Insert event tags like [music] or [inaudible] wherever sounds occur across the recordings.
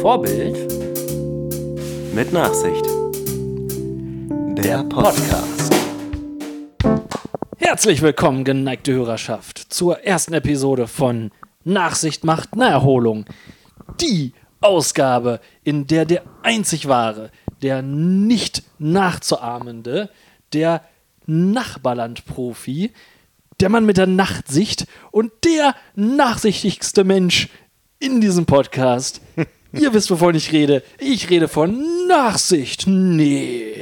Vorbild Mit Nachsicht. Der Podcast. Herzlich willkommen, geneigte Hörerschaft, zur ersten Episode von Nachsicht macht Naherholung. Die Ausgabe, in der der einzig wahre, der nicht nachzuahmende, der Nachbarland-Profi, der Mann mit der Nachtsicht und der nachsichtigste Mensch in diesem Podcast. Ihr wisst, wovon ich rede. Ich rede von Nachsicht. Nee.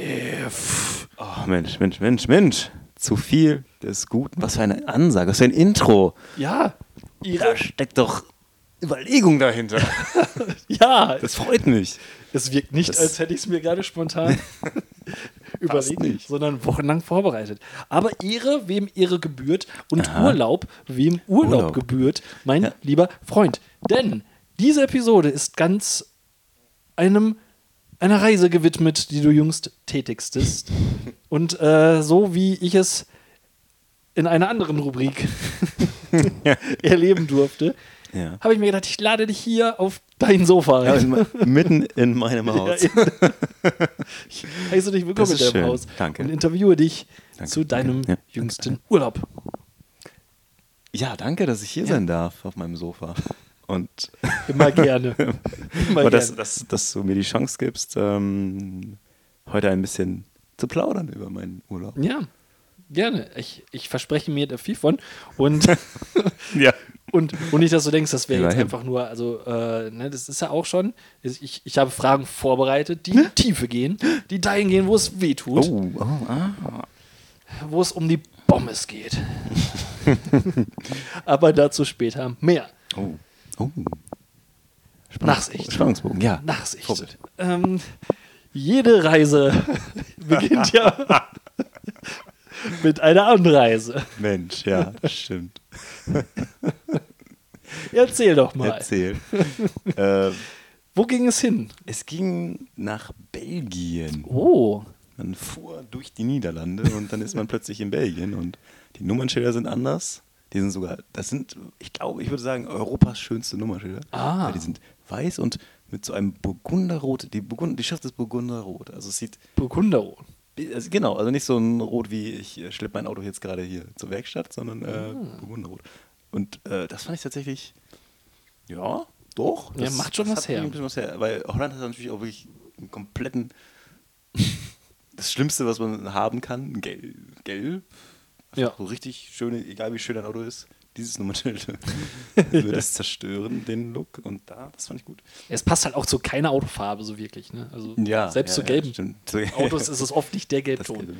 Oh, Mensch, Mensch, Mensch, Mensch. Zu viel des Guten. Was für eine Ansage, was für ein Intro. Ja. Da Ihre, steckt doch Überlegung dahinter. [laughs] ja, Das freut mich. es wirkt nicht, Das- als hätte ich es mir gerade spontan [laughs] überlegt, sondern wochenlang vorbereitet. Aber Ehre, wem Ehre gebührt und Aha. Urlaub, wem Urlaub, Urlaub. gebührt, mein Ja. lieber Freund. Denn diese Episode ist ganz einem einer Reise gewidmet, die du jüngst tätigstest. [laughs] und äh, so wie ich es in einer anderen Rubrik [laughs] erleben durfte, Ja. habe ich mir gedacht, ich lade dich hier auf dein Sofa Ja, ein. in, mitten in meinem [laughs] Haus. Ja, ich heiße dich willkommen in deinem schön. Haus Danke. und interviewe dich Danke, zu deinem. Ja, jüngsten Urlaub. Ja, danke, dass ich hier sein darf auf meinem Sofa. Und, [laughs] Immer gerne. [laughs] Immer und dass, dass, dass du mir die Chance gibst, ähm, heute ein bisschen zu plaudern über meinen Urlaub. Ja, gerne. Ich, ich verspreche mir da viel von. Und, [laughs] Ja. und, und nicht, dass du denkst, das wäre jetzt einfach nur, also, äh, ne, das ist ja auch schon. Ich, ich habe Fragen vorbereitet, die in die Tiefe gehen, die dahin gehen, wo es weh tut, Oh, oh, ah. wo es um die Pommes geht. Aber dazu später mehr. Oh. Oh. Nachsicht. Spannungsbogen, ja. Nachsicht. Ähm, jede Reise [laughs] beginnt ja [laughs] mit einer Anreise. Mensch, ja, das stimmt. [laughs] Erzähl doch mal. Erzähl. äh, Wo ging es hin? es ging nach Belgien. Oh, Man fuhr durch die Niederlande und dann ist man plötzlich in Belgien und die Nummernschilder sind anders. Die sind sogar, das sind, ich glaube, ich würde sagen, Europas schönste Nummernschilder. Ah. Weil die sind weiß und mit so einem Burgunderrot. Die, Burgund, die Schrift ist Burgunderrot. Also es sieht, Burgunderrot. also genau, also nicht so ein Rot wie ich äh, schleppe mein Auto jetzt gerade hier zur Werkstatt, sondern äh, Ah. Burgunderrot. Und äh, das fand ich tatsächlich, ja, doch. Ja, das- macht schon was her. was her. Weil Holland hat natürlich auch wirklich einen kompletten, [laughs] das Schlimmste, was man haben kann, gelb. gelb. Ja. So richtig schöne, egal wie schön dein Auto ist, dieses Nummernschild [laughs] würde es zerstören, den Look. Und da, das fand ich gut. Es passt halt auch zu keiner Autofarbe so wirklich. Ne? Also Ja, selbst ja, zu gelben ja. [laughs] Autos ist es oft nicht der Gelbton. Gelbe.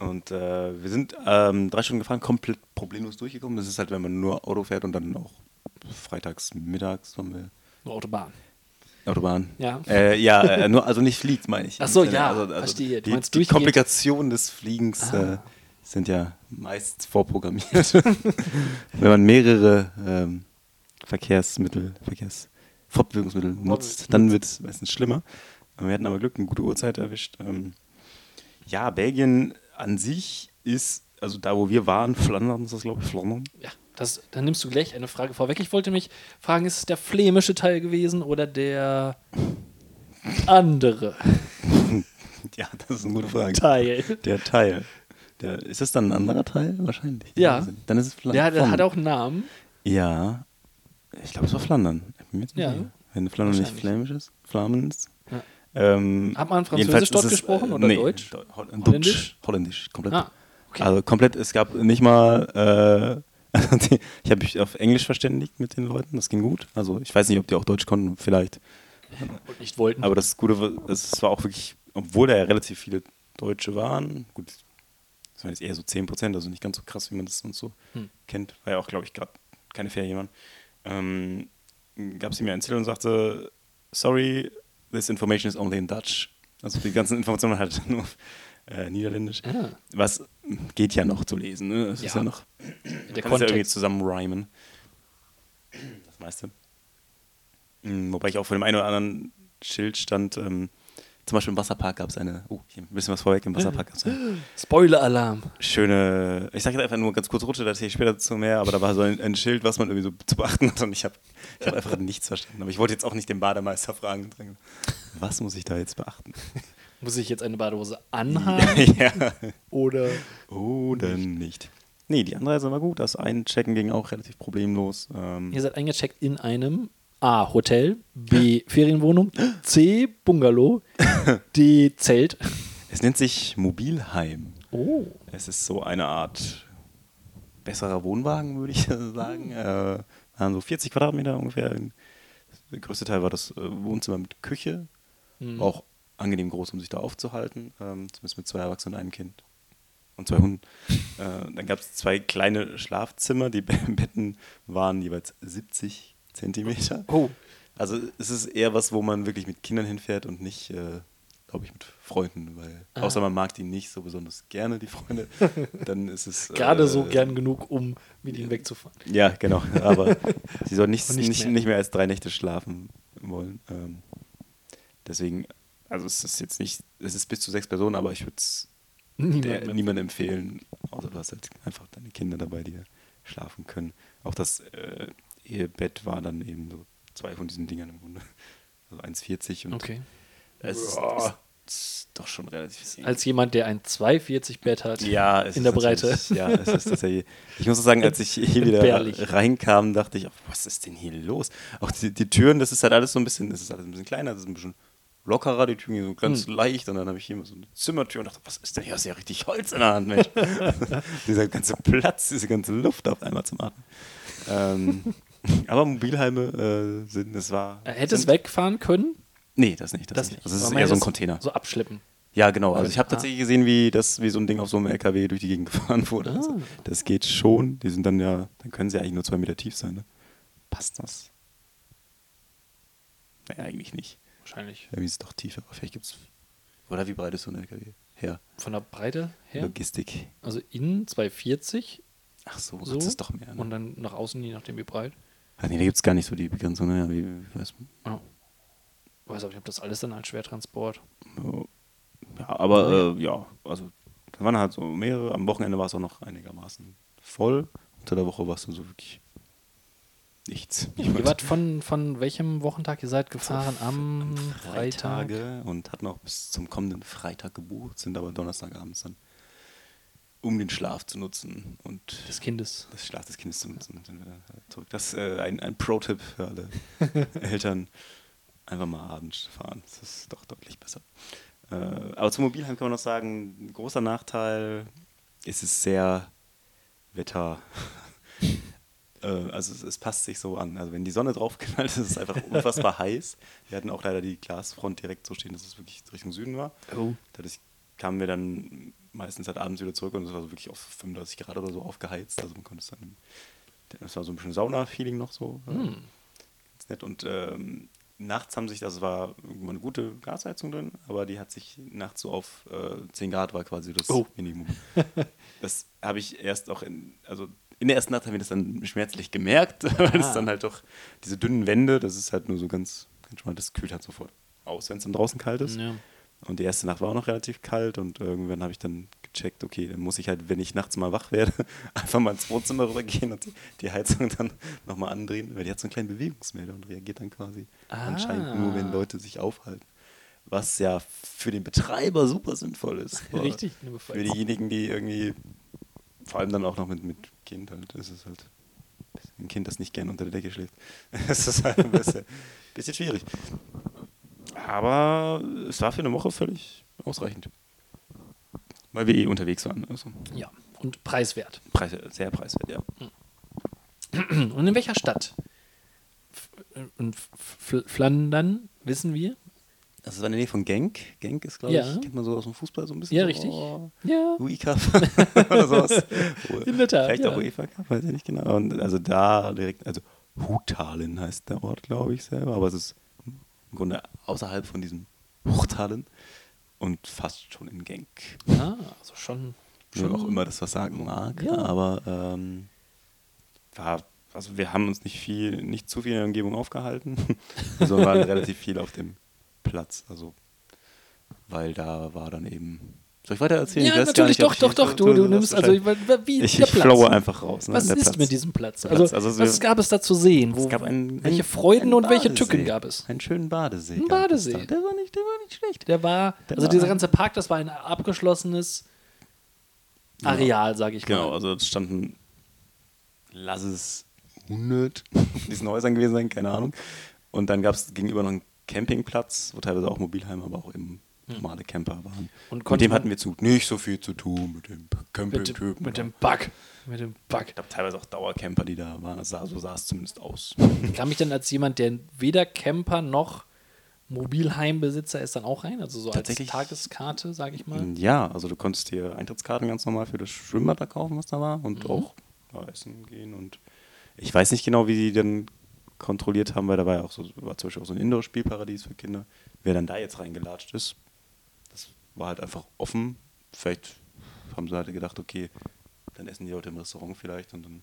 Und äh, wir sind ähm, drei Stunden gefahren, komplett problemlos durchgekommen. Das ist halt, wenn man nur Auto fährt und dann auch freitags, mittags haben wir Eine Autobahn. Autobahn. Ja. Äh, ja, äh, nur, also nicht fliegt, meine ich. Ach so, Im Sinne, ja, verstehe. Du Die, meinst die Komplikationen des Fliegens Ah. Sind ja meist vorprogrammiert. [laughs] wenn man mehrere ähm, Verkehrsmittel, Verkehrs Fortbewegungsmittel nutzt, dann wird es meistens schlimmer. Wir hatten aber Glück, eine gute Uhrzeit erwischt. Ähm, ja, Belgien an sich ist, also da wo wir waren, Flandern ist das, glaube ich, Flandern. Ja, das, dann nimmst du gleich eine Frage vorweg. Ich wollte mich fragen, ist es der flämische Teil gewesen oder der andere [laughs] Ja, das ist eine gute Frage. Teil? Der Teil. Der, ist das dann ein anderer Teil? Wahrscheinlich. Ja. Dann ist es Flandern. Der, der hat auch einen Namen. Ja. Ich glaube, es war Flandern. Ja. sicher. Wenn Flandern nicht flämisch ist. Flamen ist. Ja. Ähm, Hat man Französisch dort es, gesprochen äh, oder nee, Deutsch? Deu- Holl Holländisch? Holländisch. Komplett. Ah, okay. Also komplett, es gab nicht mal, äh, [laughs] ich habe mich auf Englisch verständigt mit den Leuten, das ging gut. Also ich weiß nicht, ob die auch Deutsch konnten, vielleicht. Und nicht wollten. Aber das Gute war, es war auch wirklich, obwohl da ja relativ viele Deutsche waren, gut, das waren jetzt eher so 10 Prozent, also nicht ganz so krass, wie man das sonst so Hm. kennt, war ja auch, glaube ich, gerade keine Ferien waren, ähm, gab sie mir ein Zettel und sagte, sorry, this information is only in Dutch. Also die ganzen Informationen halt [laughs] nur auf äh, Niederländisch. Ah. Was geht ja noch zu lesen, ne? Das ist Ja. ja noch, der kannst ja irgendwie zusammen rhymen. Das meiste. Mm, Wobei ich auch vor dem einen oder anderen Schild stand, ähm, Zum Beispiel im Wasserpark gab es eine, oh, hier ein bisschen was vorweg, im Wasserpark gab es eine [gasps] Spoiler-Alarm. schöne, ich sage jetzt einfach nur ganz kurz Rutsche, da erzähle ich später zu mehr, aber da war so ein, ein Schild, was man irgendwie so zu beachten hat und ich habe ich hab einfach nichts verstanden. Aber ich wollte jetzt auch nicht den Bademeister fragen, was muss ich da jetzt beachten? Muss ich jetzt eine Badehose [laughs] anhaben ja. oder Oder nicht. Nee, die Anreise war gut. Das Einchecken ging auch relativ problemlos. Ähm, ihr seid eingecheckt in einem A. Hotel, B. Ferienwohnung, C. Bungalow, D. Zelt. es nennt sich Mobilheim. Oh. Es ist so eine Art besserer Wohnwagen, würde ich [laughs] sagen. Äh, waren so 40 Quadratmeter ungefähr. Der größte Teil war das äh, Wohnzimmer mit Küche. War Auch angenehm groß, um sich da aufzuhalten. Ähm, zumindest mit zwei Erwachsenen und einem Kind. Und zwei Hunden. äh, dann gab es zwei kleine Schlafzimmer. Die Be- [laughs] Betten waren jeweils 70 Zentimeter. Oh. Also es ist eher was, wo man wirklich mit Kindern hinfährt und nicht, äh, glaube ich, mit Freunden, weil Ah. außer man mag die nicht so besonders gerne, die Freunde, [laughs] dann ist es Gerade äh, so gern genug, um mit ihnen wegzufahren. Ja, genau. [laughs] Aber sie sollen nicht, nicht, nicht mehr. nicht mehr als drei Nächte schlafen wollen. Ähm, deswegen, also es ist jetzt nicht, es ist bis zu sechs Personen, aber ich würde es Niemand niemandem empfehlen, außer du hast halt einfach deine Kinder dabei, die schlafen können. Auch das äh, Ehebett war dann eben so zwei von diesen Dingern im Grunde. Also 1,40 und Okay. es ist, ist doch schon relativ eng. Als jemand, der ein 240 Bett hat. Ja, es in ist der Breite. Ja, es ist tatsächlich. Ich muss auch sagen, als ich hier wieder reinkam, dachte ich, was ist denn hier los? Auch die, die Türen, das ist halt alles so ein bisschen, das ist alles ein bisschen kleiner, das ist ein bisschen lockerer, die Türen gehen so ganz Hm. leicht und dann habe ich hier mal so eine Zimmertür und dachte, was ist denn hier? Hast du ja richtig Holz in der Hand, Mensch. [laughs] Dieser ganze Platz, diese ganze Luft auf einmal zum Atmen. Ähm, [laughs] aber Mobilheime äh, sind, es war. Er hätte es wegfahren können? Nee, das nicht. Das, Das nicht. nicht. Also es Aber ist eher so ein es Container. So abschleppen. Ja, genau. Also ich habe Ah. tatsächlich gesehen, wie das, wie so ein Ding auf so einem LKW durch die Gegend [laughs] gefahren wurde. Also Ah. das geht schon. Die sind dann ja, dann können sie eigentlich nur zwei Meter tief sein. Ne? Passt das? Naja, eigentlich nicht. Wahrscheinlich. Irgendwie ist es doch tiefer. Aber vielleicht gibt's. Oder wie breit ist so ein LKW? Her. Von der Breite her. Logistik. Also innen 240 Ach so, so. das ist doch mehr. Ne? Und dann nach außen, je nachdem wie breit. Ach nee, da gibt es gar nicht so die Begrenzung. Naja, wie, wie weiß Ja. Ich weiß auch nicht, ob das alles dann als Schwertransport. man. Ja, aber äh, ja, also da waren halt so mehrere. Am Wochenende war es auch noch einigermaßen voll. Unter der Woche war es dann so wirklich nichts. [laughs] Ihr wart von, von welchem Wochentag ihr seid gefahren? Am Freitag. Freitage und hatten auch bis zum kommenden Freitag gebucht, sind aber Donnerstagabends dann, um den Schlaf zu nutzen und Des Kindes. das Schlaf des Kindes zu nutzen, zurück. Das ist äh, ein, ein Pro-Tipp für alle [laughs] Eltern. Einfach mal abends fahren. Das ist doch deutlich besser. Äh, aber zum Mobilheim kann man noch sagen, ein großer Nachteil ist es sehr Wetter. [laughs] äh, also es, es passt sich so an. Also wenn die Sonne drauf knallt, ist es einfach unfassbar heiß. Wir hatten auch leider die Glasfront direkt so stehen, dass es wirklich Richtung Süden war. Oh. Dadurch kamen wir dann meistens halt abends wieder zurück und es war so wirklich auf 35 Grad oder so aufgeheizt. Also man konnte es dann, das war so ein bisschen Sauna-Feeling noch so. Hm. Ganz nett. Und ähm, nachts haben sich, das war irgendwann eine gute Gasheizung drin, aber die hat sich nachts so auf äh, 10 Grad war quasi das Oh. Minimum. [laughs] das habe ich erst auch in, also in der ersten Nacht haben wir das dann schmerzlich gemerkt, [laughs] weil es dann halt doch diese dünnen Wände, das ist halt nur so ganz, ganz schmal, das kühlt halt sofort aus, wenn es dann draußen kalt ist. Ja. Und die erste Nacht war auch noch relativ kalt und irgendwann habe ich dann gecheckt, okay, dann muss ich halt, wenn ich nachts mal wach werde, [laughs] einfach mal ins Wohnzimmer rübergehen und die, die Heizung dann [laughs] nochmal andrehen, weil die hat so einen kleinen Bewegungsmelder und reagiert dann quasi Ah. anscheinend nur, wenn Leute sich aufhalten. Was ja für den Betreiber super sinnvoll ist. [laughs] Richtig, Für diejenigen, die irgendwie, vor allem dann auch noch mit, mit Kind halt, ist es halt ein Kind, das nicht gern unter der Decke schläft. Es ist halt ein bisschen, bisschen schwierig. Aber es war für eine Woche völlig ausreichend. Weil wir eh unterwegs waren. Also ja. Und preiswert. Preise, sehr preiswert, ja. [clears throat] Und in welcher Stadt? F in Flandern, wissen wir? Das war in der Nähe von Genk. Genk ist, glaube Ja. ich, kennt man so aus dem Fußball so ein bisschen. Ja, so, richtig. Oh, Ja. Cup [laughs] oder sowas. In der Tat, Vielleicht ja. auch UEFA Cup, weiß ich nicht genau. Und also da direkt, also Hutalen heißt der Ort, glaube ich, selber. Aber es ist im Grunde außerhalb von diesem Huchtalen und fast schon in Genk. Ah, also schon. Schon auch immer das was sagen mag. Ja. Aber ähm, war, also wir haben uns nicht viel, nicht zu viel in der Umgebung aufgehalten, [laughs] sondern waren relativ viel auf dem Platz. Also weil da war dann eben. Soll ich weiter erzählen? Ja, Ich natürlich, nicht, doch, ich doch, doch. Du, du nimmst, also, wahrscheinlich- wie ich, der ich Platz. flowe einfach raus. ne, Was der ist Platz. mit diesem Platz? Also, Platz, also was gab es da zu sehen? Wo, Es gab einen, welche Freuden einen und welche Badesee. Tücken gab es? Einen schönen Badesee. Ein Badesee. Der war nicht, der war nicht schlecht. Der war, Der also war- dieser ganze Park, das war ein abgeschlossenes Areal, sage ich Genau, mal. also es standen, lass [laughs] es 100 in diesen Häusern gewesen sein, keine Ahnung. Und dann gab es gegenüber noch einen Campingplatz, wo teilweise auch Mobilheime, aber auch eben normale Camper waren. Hm. Und mit dem hatten wir zu nicht so viel zu tun mit dem mit, Campingtypen. dem- mit dem Bug. Mit dem Bug. Ich glaube teilweise auch Dauercamper, die da waren. Das sah, so sah es zumindest aus. Ich kann mich dann als jemand, der weder Camper noch Mobilheimbesitzer ist, dann auch rein? Also so als Tageskarte, sage ich mal. Ja, also du konntest dir Eintrittskarten ganz normal für das Schwimmbad da kaufen, was da war, Mhm. und auch da essen gehen. Und ich weiß nicht genau, wie die denn kontrolliert haben, weil da war ja auch so, war zum Beispiel auch so ein Indoor-Spielparadies für Kinder. Wer dann da jetzt reingelatscht ist, war halt einfach offen. Vielleicht haben sie halt gedacht, okay, dann essen die Leute im Restaurant vielleicht und dann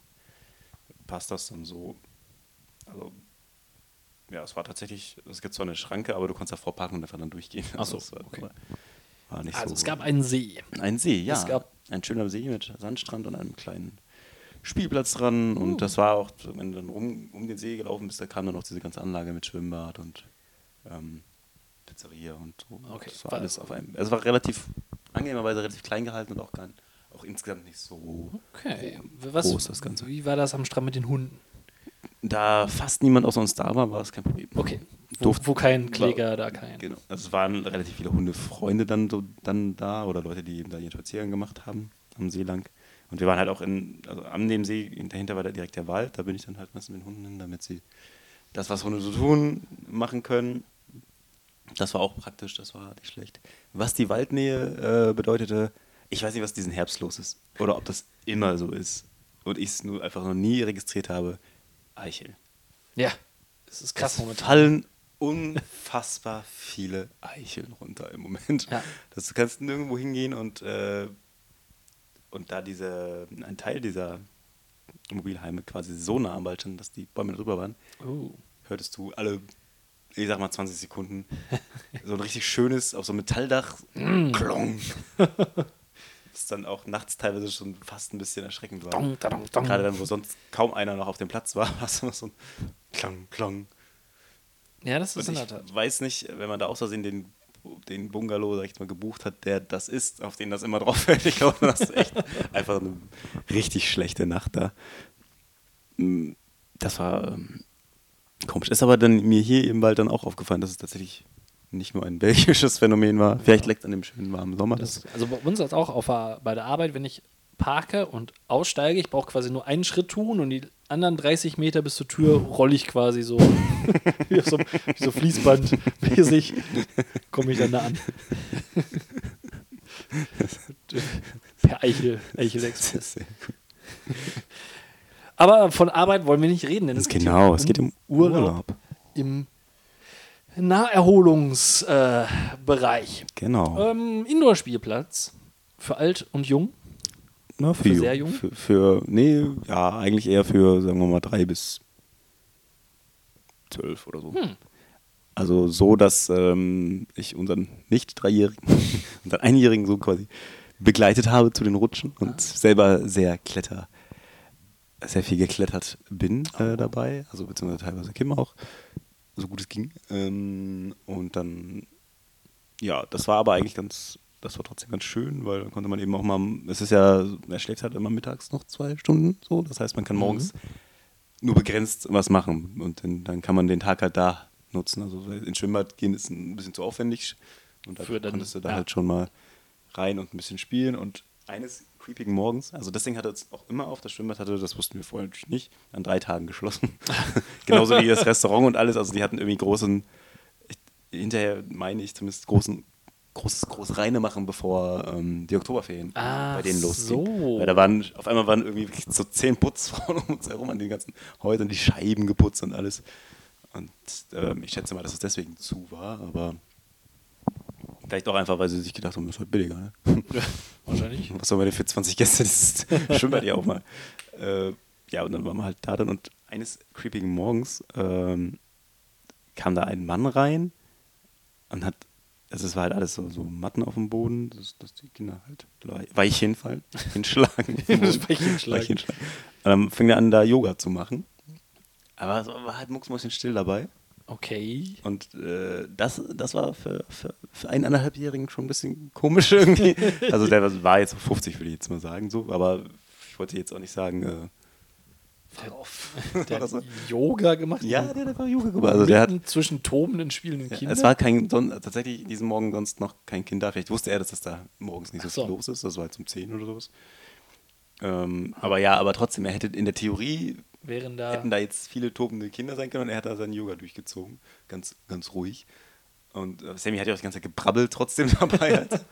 passt das dann so. Also ja, es war tatsächlich, es gibt zwar eine Schranke, aber du konntest davor parken und einfach dann durchgehen. Ach so, [laughs] es war, okay. war, war nicht Also so. es gab einen See. Ein See, ja. Es gab- ein schöner See mit Sandstrand und einem kleinen Spielplatz dran. Und Uh. das war auch, wenn du dann rum, um den See gelaufen bist, da kam dann noch diese ganze Anlage mit Schwimmbad und ähm, Pizzeria und so. Okay. Das war alles auf einem. Also es war relativ angenehmerweise relativ klein gehalten und auch, gar, auch insgesamt nicht so. Okay. groß, Was, groß das Ganze. Wie war das am Strand mit den Hunden? Da fast niemand außer uns da war, war das kein Problem. Okay. Wo, Durften- wo kein war- Kläger, da kein. Genau. Also es waren relativ viele Hundefreunde dann so dann da oder Leute, die eben da ihren Spaziergang gemacht haben am See lang. Und wir waren halt auch in, also an dem See, dahinter war da direkt der Wald, da bin ich dann halt meistens mit den Hunden hin, damit sie das, was Hunde so tun, machen können. Das war auch praktisch, das war nicht schlecht. Was die Waldnähe äh, bedeutete, ich weiß nicht, was diesen Herbst los ist. Oder ob das immer so ist. Und ich es nur einfach noch nie registriert habe. Eichel. Ja. Das ist krass Es momentan. fallen unfassbar viele Eicheln runter im Moment. Ja. Das, du kannst nirgendwo hingehen und, äh, und da diese, ein Teil dieser Mobilheime quasi so nah am Wald stand, dass die Bäume drüber waren, Oh. hörtest du alle, ich sag mal 20 Sekunden, [laughs] so ein richtig schönes, auf so einem Metalldach, Mm. Klong. [laughs] Das dann auch nachts teilweise schon fast ein bisschen erschreckend war. Dong, dong, dong. Gerade dann, wo sonst kaum einer noch auf dem Platz war, [laughs] war es immer so ein Klang, Klang. Ja, das ist Und in ich der Tat. weiß nicht, wenn man da aus Versehen den, den Bungalow, sag ich mal, gebucht hat, der das ist, auf den das immer drauf fällt. Ich glaube, das ist echt einfach eine richtig schlechte Nacht da. Mm, Das war ähm, komisch. Ist aber dann mir hier im Wald dann auch aufgefallen, dass es tatsächlich nicht nur ein belgisches Phänomen war. Vielleicht liegt es an dem schönen warmen Sommer. Das, also bei uns ist auch auf bei der Arbeit, wenn ich parke und aussteige, ich brauche quasi nur einen Schritt tun und die anderen 30 Meter bis zur Tür rolle ich quasi so [laughs] wie auf so, wie so Fließband-mäßig komme ich dann da an. [laughs] per Eichel, Eichel Express. Sehr gut. Aber von Arbeit wollen wir nicht reden, denn es geht Genau, hier es geht um Urlaub. im Naherholungsbereich. Äh. Genau. ähm, Indoor-Spielplatz für alt und jung. Na, für sehr jung? Für, für, nee, ja, eigentlich eher für, sagen wir mal, drei bis zwölf oder so. Hm. Also so, dass ähm, ich unseren nicht-Dreijährigen, [laughs] unseren Einjährigen so quasi begleitet habe zu den Rutschen und Ah. selber sehr kletter, sehr viel geklettert bin Oh. äh, dabei, also beziehungsweise teilweise Kim auch, so gut es ging. Ähm, und dann, ja, das war aber eigentlich ganz, das war trotzdem ganz schön, weil dann konnte man eben auch mal, es ist ja, er schläft halt immer mittags noch zwei Stunden so, das heißt, man kann Mhm. morgens nur begrenzt was machen und dann, dann kann man den Tag halt da nutzen. Also ins Schwimmbad gehen ist ein bisschen zu aufwendig und da Für dann- konntest du da ja. halt schon mal rein und ein bisschen spielen und eines creepigen Morgens, also das Ding hatte es auch immer auf, das Schwimmbad hatte, das wussten wir vorher natürlich nicht, an drei Tagen geschlossen. [laughs] Genauso wie das Restaurant und alles, also die hatten irgendwie großen, hinterher meine ich zumindest großen, großes, groß reine machen, bevor ähm, die Oktoberferien Ach bei denen losgehen. so. Weil da waren, auf einmal waren irgendwie wirklich so zehn Putzfrauen [laughs] um uns herum an den ganzen Häusern, die Scheiben geputzt und alles. Und ähm, ich schätze mal, dass es deswegen zu war, aber vielleicht auch einfach, weil sie sich gedacht haben, das ist halt billiger, ne? Wahrscheinlich. [laughs] Was soll man denn für 20 Gäste dieses Schwimmbad ja auch mal? Äh, ja, und dann waren wir halt da dann und eines creepigen Morgens ähm, kam da ein Mann rein und hat Also es war halt alles so, so Matten auf dem Boden, dass, dass die Kinder halt weich hinfallen, [laughs] hinschlagen. Weich hinschlagen. Weich hinschlagen. Und dann fing er an, da Yoga zu machen. Aber es war halt mucksmäuschen dabei. Okay. Und äh, das, das war für, für, für einen anderthalbjährigen schon ein bisschen komisch [laughs] irgendwie. also der war jetzt 50, würde ich jetzt mal sagen, so, aber ich wollte jetzt auch nicht sagen, äh, Der, [laughs] der hat so. Yoga gemacht. Ja, der hat einfach Yoga gemacht. Also der hat, zwischen tobenden, spielenden ja, Kindern. es war kein, tatsächlich diesen Morgen sonst noch kein Kind da. Vielleicht wusste er, dass das da morgens nicht so, so. viel los ist. Das war jetzt um 10 oder sowas. Ähm, aber ja, aber trotzdem, er hätte in der Theorie Wären da. hätten da jetzt viele tobende Kinder sein können und er hat da seinen Yoga durchgezogen. Ganz, ganz ruhig. Und äh, Sammy hat ja auch die ganze Zeit gebrabbelt trotzdem [laughs] dabei. Halt.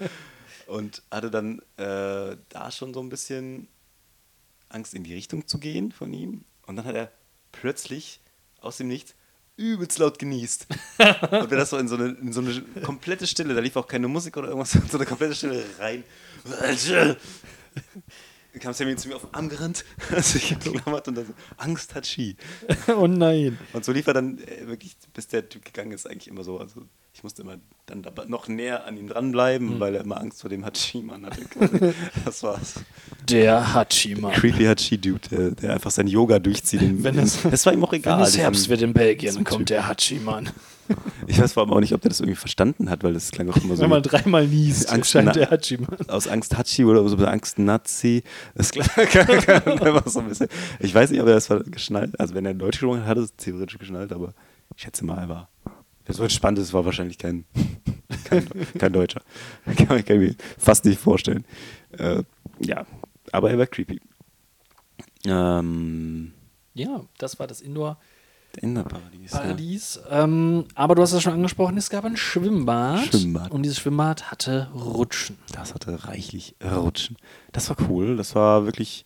und hatte dann äh, da schon so ein bisschen Angst, in die Richtung zu gehen von ihm. Und dann hat er plötzlich aus dem Nichts übelst laut genießt. [laughs] und wir das so in so, eine, in so eine komplette Stille, da lief auch keine Musik oder irgendwas, in so eine komplette Stille rein. Kam Sammy zu mir auf den Arm gerannt, [laughs] hat sich geklammert und dann so, Angst hat Ski. [laughs] oh nein. Und so lief er dann äh, wirklich, bis der Typ gegangen ist, eigentlich immer so. Also ich musste immer dann noch näher an ihm dranbleiben, Mhm. weil er immer Angst vor dem Hachi-Mann hatte. [laughs] das war's. Der Hachi-Mann. Creepy Hachi-Dude, der, der einfach sein Yoga durchzieht. Wenn es- das war ihm auch egal. Wenn es Herbst wird in Belgien, kommt Typ. der Hachi-Mann. Ich weiß vor allem auch nicht, ob der das irgendwie verstanden hat, weil das klang auch immer so. Wenn man dreimal niest, Angst- scheint der Hachi-Mann. aus Angst Hachi oder so Angst Nazi. Das [laughs] klang einfach so ein bisschen. Ich weiß nicht, ob er das war geschnallt. Also wenn er Deutsch gesprochen hat, hat er es theoretisch geschnallt, aber ich schätze mal, er war. So entspannt ist, war wahrscheinlich kein, [laughs] kein, kein Deutscher. [laughs] Kann, man- kann ich mir fast nicht vorstellen. Äh, ja, aber er war creepy. Ähm, Ja, das war das Indoor. Innerparadies. Ja. Paradies. Ähm, aber du hast es schon angesprochen, es gab ein Schwimmbad. Schwimmbad. Und dieses Schwimmbad hatte Rutschen. Das hatte reichlich Rutschen. Das war cool. Das war wirklich,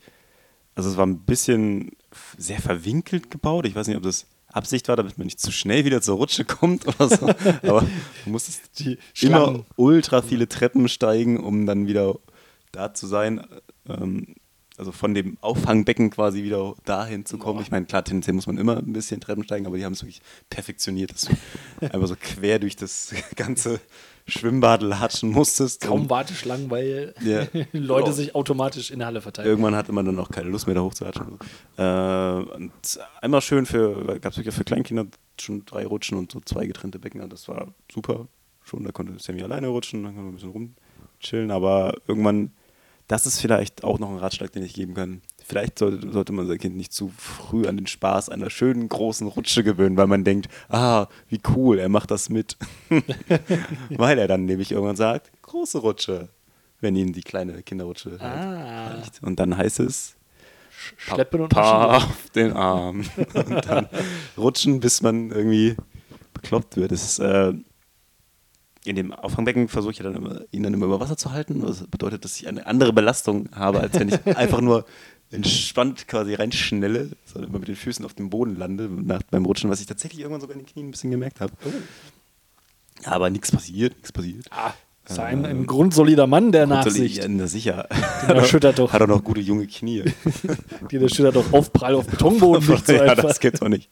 also es war ein bisschen sehr verwinkelt gebaut. Ich weiß nicht, ob das Absicht war, damit man nicht zu schnell wieder zur Rutsche kommt oder so. [laughs] Aber musstest Die immer Schlangen. ultra viele Treppen steigen, um dann wieder da zu sein. Ähm, also von dem Auffangbecken quasi wieder dahin zu kommen. Boah. Ich meine, klar, tendenziell muss man immer ein bisschen Treppen steigen, aber die haben es wirklich perfektioniert, dass du [laughs] einfach so quer durch das ganze Schwimmbad latschen musstest. Kaum um- Warteschlangen, weil Ja. [laughs] Leute Ja. sich automatisch in der Halle verteilen. Irgendwann hatte man dann auch keine Lust mehr, da hochzulatschen. Äh, und einmal schön für, gab es wirklich für Kleinkinder schon drei Rutschen und so zwei getrennte Becken. Das war super. Schon, da konnte Sammy alleine rutschen, dann konnte man ein bisschen rumchillen. Aber irgendwann, das ist vielleicht auch noch ein Ratschlag, den ich geben kann. Vielleicht sollte, sollte man sein Kind nicht zu früh an den Spaß einer schönen großen Rutsche gewöhnen, weil man denkt, ah, wie cool, er macht das mit. [laughs] weil er dann nämlich irgendwann sagt, große Rutsche, wenn ihnen die kleine Kinderrutsche halt Ah. reicht. Und dann heißt es, Schleppen und Papa auf den Arm. [laughs] und dann rutschen, bis man irgendwie bekloppt wird. Das ist, äh, in dem Auffangbecken versuche ich ja dann immer, ihn dann immer über Wasser zu halten. Das bedeutet, dass ich eine andere Belastung habe, als wenn ich [laughs] einfach nur entspannt quasi reinschnelle, sondern immer mit den Füßen auf dem Boden lande nach, beim Rutschen, was ich tatsächlich irgendwann sogar in den Knien ein bisschen gemerkt habe. Aber nichts passiert, nichts passiert. Ah, ist ein, ein grundsolider Mann der Nachsicht. Ja, na sicher. [laughs] Den erschüttert doch. Hat auch noch gute junge Knie. Die [laughs] der Schüler doch Aufprall auf Betonboden [laughs] nicht so ja, einfach. das gibt's auch nicht.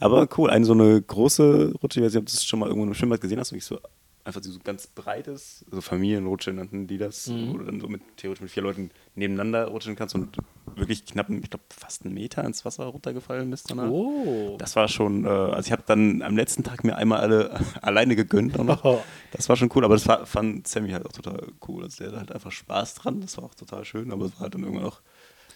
Aber cool, eine so eine große Rutsche, ich weiß nicht, ob du das schon mal irgendwo im Schwimmbad gesehen hast, wirklich so einfach so ganz breites, so Familienrutsche nannten die das, Mhm. wo du dann so mit theoretisch mit vier Leuten nebeneinander rutschen kannst und wirklich knapp, ich glaube, fast einen Meter ins Wasser runtergefallen bist danach. Oh. Das war schon, äh, also ich habe dann am letzten Tag mir einmal alle [laughs] alleine gegönnt auch noch. Oh. [laughs] Das war schon cool, aber das war, fand Sammy halt auch total cool. Also der hatte halt einfach Spaß dran, das war auch total schön, aber es war halt dann irgendwann auch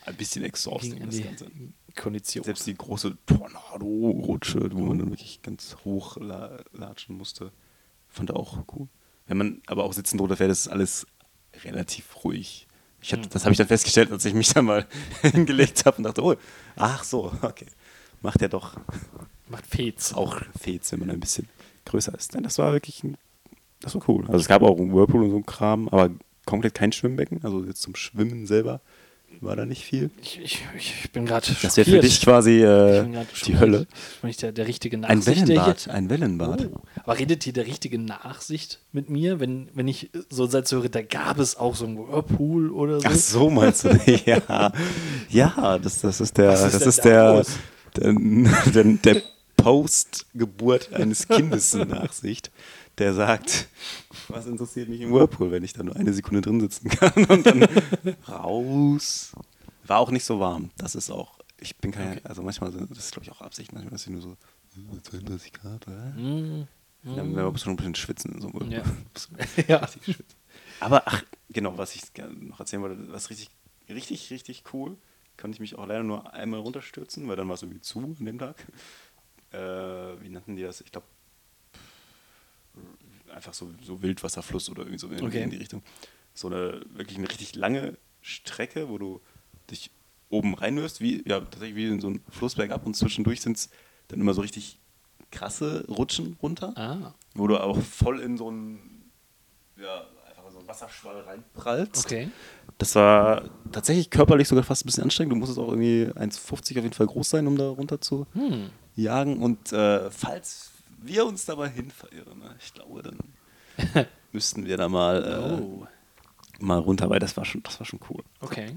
ein bisschen exhausting, das Ganze. Kondition. Selbst die große Tornado-Rutsche, wo man dann wirklich ganz hoch la latschen musste, fand er auch cool. Wenn man aber auch sitzend drunter fährt, ist alles relativ ruhig. Ich hab, Das habe ich dann festgestellt, als ich mich dann mal [laughs] hingelegt habe und dachte, oh, ach so, okay. Macht ja doch Macht Fez. auch Fets, wenn man ein bisschen größer ist. Nein, das war wirklich, ein, das war cool. Also es gab auch einen Whirlpool und so ein Kram, aber komplett kein Schwimmbecken. Also jetzt zum Schwimmen selber war da nicht viel. Ich, ich, ich bin gerade Das wäre für dich quasi äh, die Hölle. Bin ich der, der richtige Ein Nachsicht? der Wellenbad, ein Wellenbad. Oh. Aber redet hier der richtige Nachsicht mit mir, wenn, wenn ich so Satz höre, da gab es auch so einen Whirlpool oder so? Ach so, meinst du? [laughs] ja, ja das, das ist der, ist das ist der, der, der, der Postgeburt eines Kindes Nachsicht. Der sagt, was interessiert mich im Whirlpool, wenn ich da nur eine Sekunde drin sitzen kann und dann [laughs] raus. War auch nicht so warm. Das ist auch, ich bin kein, also manchmal, das ist glaube ich auch Absicht, manchmal ist es nur so äh, 32 Grad, oder? Mm, Dann werden wir schon ein bisschen schwitzen in so einem Ja. Whirlpool. Ja. [laughs] [laughs] Schwitzen. Aber ach, genau, was ich noch erzählen wollte, was richtig, richtig, richtig cool, konnte ich mich auch leider nur einmal runterstürzen, weil dann war es irgendwie zu an dem Tag. Äh, wie nannten die das? Ich glaube, einfach so, so Wildwasserfluss oder irgendwie so in, Okay. in die Richtung. So eine wirklich eine richtig lange Strecke, wo du dich oben reinwirfst, wie, ja, tatsächlich wie in so ein Flussberg ab und zwischendurch sind es dann immer so richtig krasse Rutschen runter Ah, wo du auch voll in so einen, ja, einfach so einen Wasserschwall reinprallst. okay. Das war tatsächlich körperlich sogar fast ein bisschen anstrengend. Du musstest auch irgendwie 1,50 auf jeden Fall groß sein, um da runter zu Hm. jagen. Und äh, falls wir uns dabei hin verirren, ne, ich glaube, dann [laughs] müssten wir da mal, äh, Oh, mal runter, weil das war schon, das war schon cool. okay.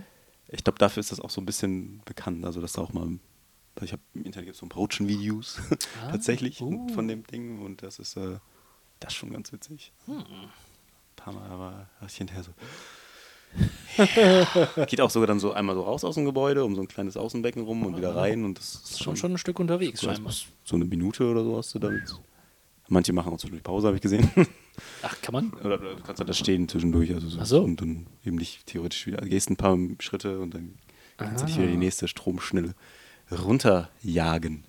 Ich glaube, dafür ist das auch so ein bisschen bekannt. Also, dass da auch mal, weil ich habe im Internet so ein paar Rutschen-Videos Ah, [laughs] tatsächlich uh. von dem Ding und das ist, äh, das ist schon ganz witzig. Hm. Ein paar Mal war ich hinterher so. Ja. [laughs] Geht auch sogar dann so einmal so raus aus dem Gebäude, um so ein kleines Außenbecken rum und wieder rein und das ist Schon, schon, ein Stück unterwegs, so, scheinbar. so eine Minute oder so hast du damit. Manche machen auch zwischendurch Pause, habe ich gesehen. [laughs] Ach, kann man? oder du kannst halt da stehen zwischendurch. Also so, Ach so. Und dann eben nicht theoretisch wieder. Also gehst ein paar Schritte und dann kannst du dich Ah. wieder die nächste Stromschnelle runterjagen.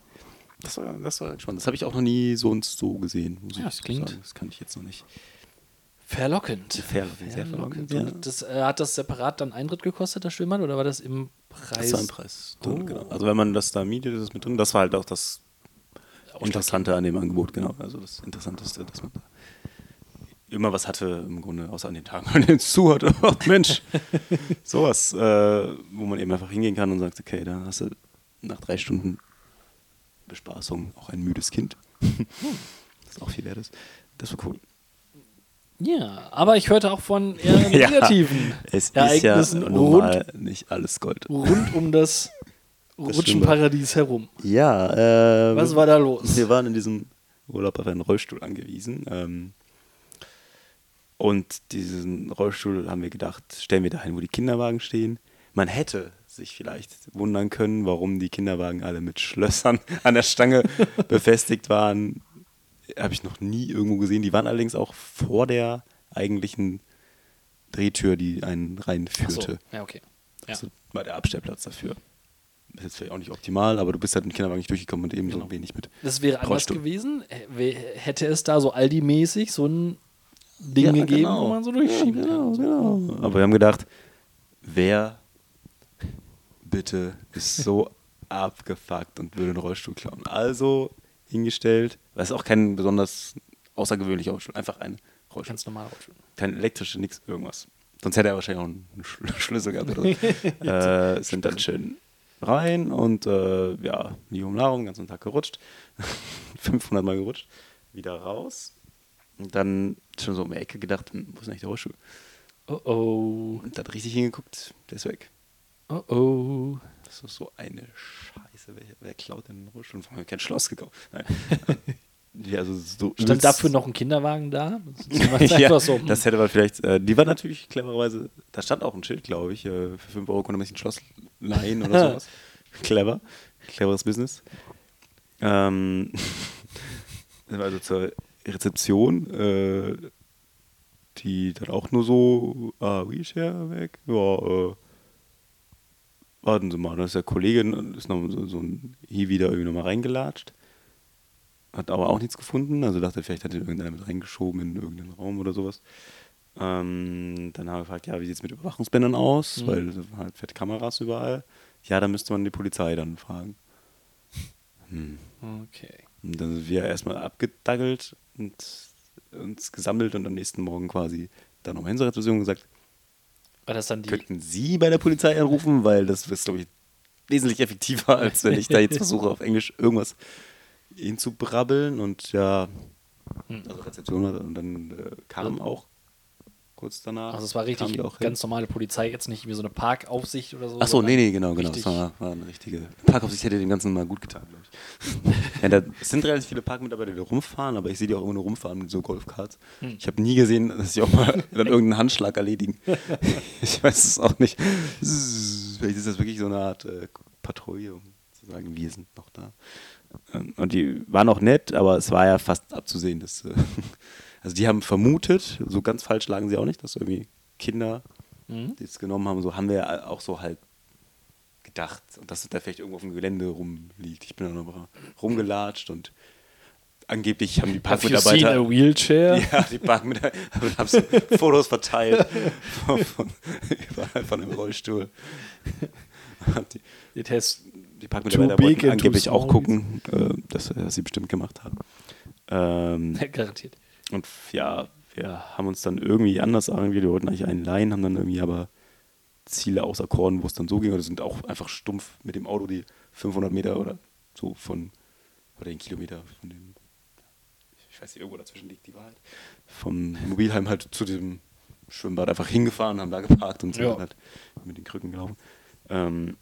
Das war, das war spannend. Das habe ich auch noch nie so und so gesehen, Ja, das klingt- sagen. Das kann ich jetzt noch nicht. Verlockend. Verlockend, sehr verlockend, ja. Das, äh, hat das separat dann Eintritt gekostet, das Schwimmbad, oder war das im Preis? Das war ein Preis. drin, Oh. Genau. Also wenn man das da mietet, ist es mit drin. Das war halt auch das Interessante an dem Angebot, genau. Also das Interessanteste, dass man da immer was hatte, im Grunde, außer an den Tagen, an denen es zu hatte. Ach, [laughs] Mensch, [laughs] sowas, äh, wo man eben einfach hingehen kann und sagt, okay, da hast du nach drei Stunden Bespaßung auch ein müdes Kind. [laughs] das auch viel wert ist. Das war cool. Ja, aber ich hörte auch von eher [laughs] Ja, negativen Es ist ja Ereignissen rund, nicht alles Gold. rund um das, [laughs] Rutschenparadies herum. Ja, äh, Was war da los? Wir waren in diesem Urlaub auf einen Rollstuhl angewiesen. Ähm, und diesen Rollstuhl haben wir gedacht, stellen wir dahin, wo die Kinderwagen stehen. Man hätte sich vielleicht wundern können, warum die Kinderwagen alle mit Schlössern [laughs] an der Stange befestigt waren. Habe ich noch nie irgendwo gesehen. Die waren allerdings auch vor der eigentlichen Drehtür, die einen Ach so. reinführte. Ja, okay. Ja. Also war der Abstellplatz dafür. Ist jetzt vielleicht auch nicht optimal, aber du bist halt mit dem Kinderwagen nicht durchgekommen und eben Genau. so wenig mit. Das wäre anders gewesen. Hätte es da so Aldi-mäßig so ein Ding Ja, gegeben, genau. wo man so durchschieben ja, genau, kann. Genau. Aber wir haben gedacht, wer bitte ist so [laughs] abgefuckt und würde einen Rollstuhl klauen? Also hingestellt, das ist auch kein besonders außergewöhnlicher Rollstuhl, einfach ein Rollstuhl. Ganz normal Rollstuhl. Kein elektrische, nix, irgendwas. Sonst hätte er wahrscheinlich auch einen Schl [laughs] Schlüssel gehabt oder so. [laughs] äh, sind dann schön rein und äh, ja, nie um Nahrung, den ganzen Tag gerutscht. [laughs] 500 Mal gerutscht. Wieder raus. Und dann schon so um die Ecke gedacht, hm, wo ist denn eigentlich der Rollstuhl? Oh oh. Und dann richtig hingeguckt, der ist weg. Oh oh. Das ist so eine Scheiße. Wer, wer klaut denn einen Rollstuhl? Warum haben wir kein Schloss gekauft? Nein. [laughs] ja, also so Stand dafür noch ein Kinderwagen da? Das [laughs] ja, so. das hätte man vielleicht, äh, die war natürlich clevererweise, da stand auch ein Schild, glaube ich, äh, für 5 Euro konnte man sich ein Schloss leihen oder [laughs] sowas. Clever, cleveres Business. Ähm, also zur Rezeption, äh, die dann auch nur so, ah, Wheelchair weg, ja, äh, warten Sie mal, da ist der Kollege, ist noch so, so ein Hiwi da irgendwie nochmal reingelatscht. Hat aber auch nichts gefunden, also dachte, vielleicht hat ihn irgendeiner mit reingeschoben in irgendeinen Raum oder sowas. Ähm, dann haben wir gefragt, ja, wie sieht es mit Überwachungsbändern aus? Mhm. Weil halt fette Kameras überall. Ja, da müsste man die Polizei dann fragen. Hm. Okay. Und dann sind wir erstmal abgedaggelt und uns gesammelt und am nächsten Morgen quasi dann nochmal hin zur Rezeption und gesagt, War das dann die. könnten Sie bei der Polizei anrufen, weil das ist, glaube ich, wesentlich effektiver, als wenn ich da jetzt versuche, auf Englisch irgendwas hinzubrabbeln. Und ja, Hm. also Rezeption und dann äh, kam auch kurz danach. Also es war richtig ganz normale Polizei, jetzt nicht wie so eine Parkaufsicht oder so. Ach so, nee, nee, genau, genau. Das war, war eine richtige. Parkaufsicht hätte dem Ganzen mal gut getan, glaube ich. [laughs] ja, da, es sind relativ viele Parkmitarbeiter, die rumfahren, aber ich sehe die auch immer nur rumfahren mit so Golfkarts. Hm. Ich habe nie gesehen, dass sie auch mal [laughs] dann irgendeinen Handschlag erledigen. [laughs] ich weiß es auch nicht. Vielleicht ist das wirklich so eine Art äh, Patrouille, um zu sagen, wir sind noch da. Ähm, Und die waren auch nett, aber es war ja fast abzusehen, dass. Äh, also die haben vermutet, so ganz falsch lagen sie auch nicht, dass irgendwie Kinder Mhm. die es genommen haben, so haben wir ja auch so halt gedacht, und dass es da vielleicht irgendwo auf dem Gelände rumliegt. Ich bin da noch rumgelatscht und angeblich haben die Have you seen Parkmitarbeiter. a wheelchair? [laughs] Ja, die Parkmitarbeiter [laughs] haben so Fotos verteilt von, von, überall von dem Rollstuhl. Die, It has die Parkmitarbeiter wollten angeblich auch gucken, äh, dass, dass sie bestimmt gemacht haben. Ähm, [laughs] garantiert. Und ja, wir haben uns dann irgendwie anders arrangiert. Wir wollten eigentlich einen leihen, haben dann irgendwie aber Ziele auserkoren, wo es dann so ging. Oder sind auch einfach stumpf mit dem Auto die 500 Meter oder so von, oder den Kilometer von dem, ich weiß nicht, irgendwo dazwischen liegt die Wahrheit, vom Mobilheim halt zu dem Schwimmbad einfach hingefahren, haben da geparkt und sind Ja. halt mit den Krücken gelaufen. Ähm,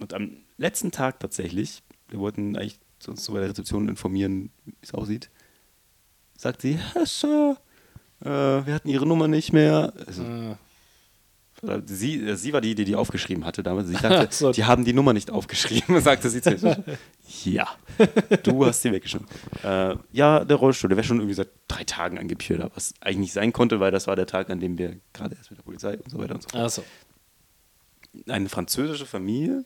und am letzten Tag tatsächlich, wir wollten eigentlich uns so bei der Rezeption informieren, wie es aussieht, sagt sie, Herr Sir, äh, wir hatten ihre Nummer nicht mehr. Also, Äh, oder sie, äh, sie war die, die die aufgeschrieben hatte damals. Sie [laughs] sagte, Ach so. die haben die Nummer nicht aufgeschrieben, [laughs] sagte sie zu mir. Ja, du hast sie weggeschrieben. Äh, ja, der Rollstuhl, der wäre schon irgendwie seit drei Tagen da, was eigentlich nicht sein konnte, weil das war der Tag, an dem wir gerade erst mit der Polizei und so weiter und so fort. achso. Eine französische Familie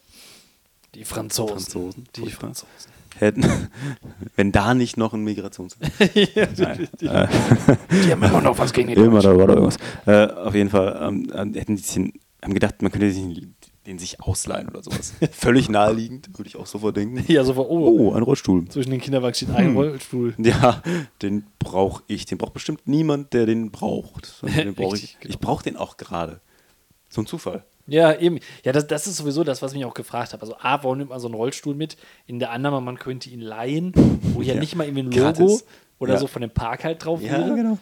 Die Franzosen. Franzosen, Die. Franzosen. Hätten, [laughs] wenn da nicht noch ein Migrations... [laughs] ja, die, äh, die haben immer noch was gegen die Immer da war da irgendwas. Äh, auf jeden Fall ähm, ähm, hätten die sich, haben gedacht, man könnte sich den sich ausleihen oder sowas. [laughs] Völlig naheliegend, würde ich auch sofort denken. Ja, so war, oh, Oh, ein Rollstuhl. zwischen den Kinderwagen steht ein Hm. Rollstuhl. Ja, den brauche ich. Den braucht bestimmt niemand, der den braucht. Den brauche ich. Richtig, genau. Ich brauche den auch gerade. So ein Zufall. Ja, eben. Ja, das, das ist sowieso das, was ich mich auch gefragt habe. Also, A, warum nimmt man so einen Rollstuhl mit? In der Annahme, man könnte ihn leihen, wo ja, Ja. nicht mal irgendwie ein Gratis. Logo oder Ja. so von dem Park halt drauf Ja, wäre. genau.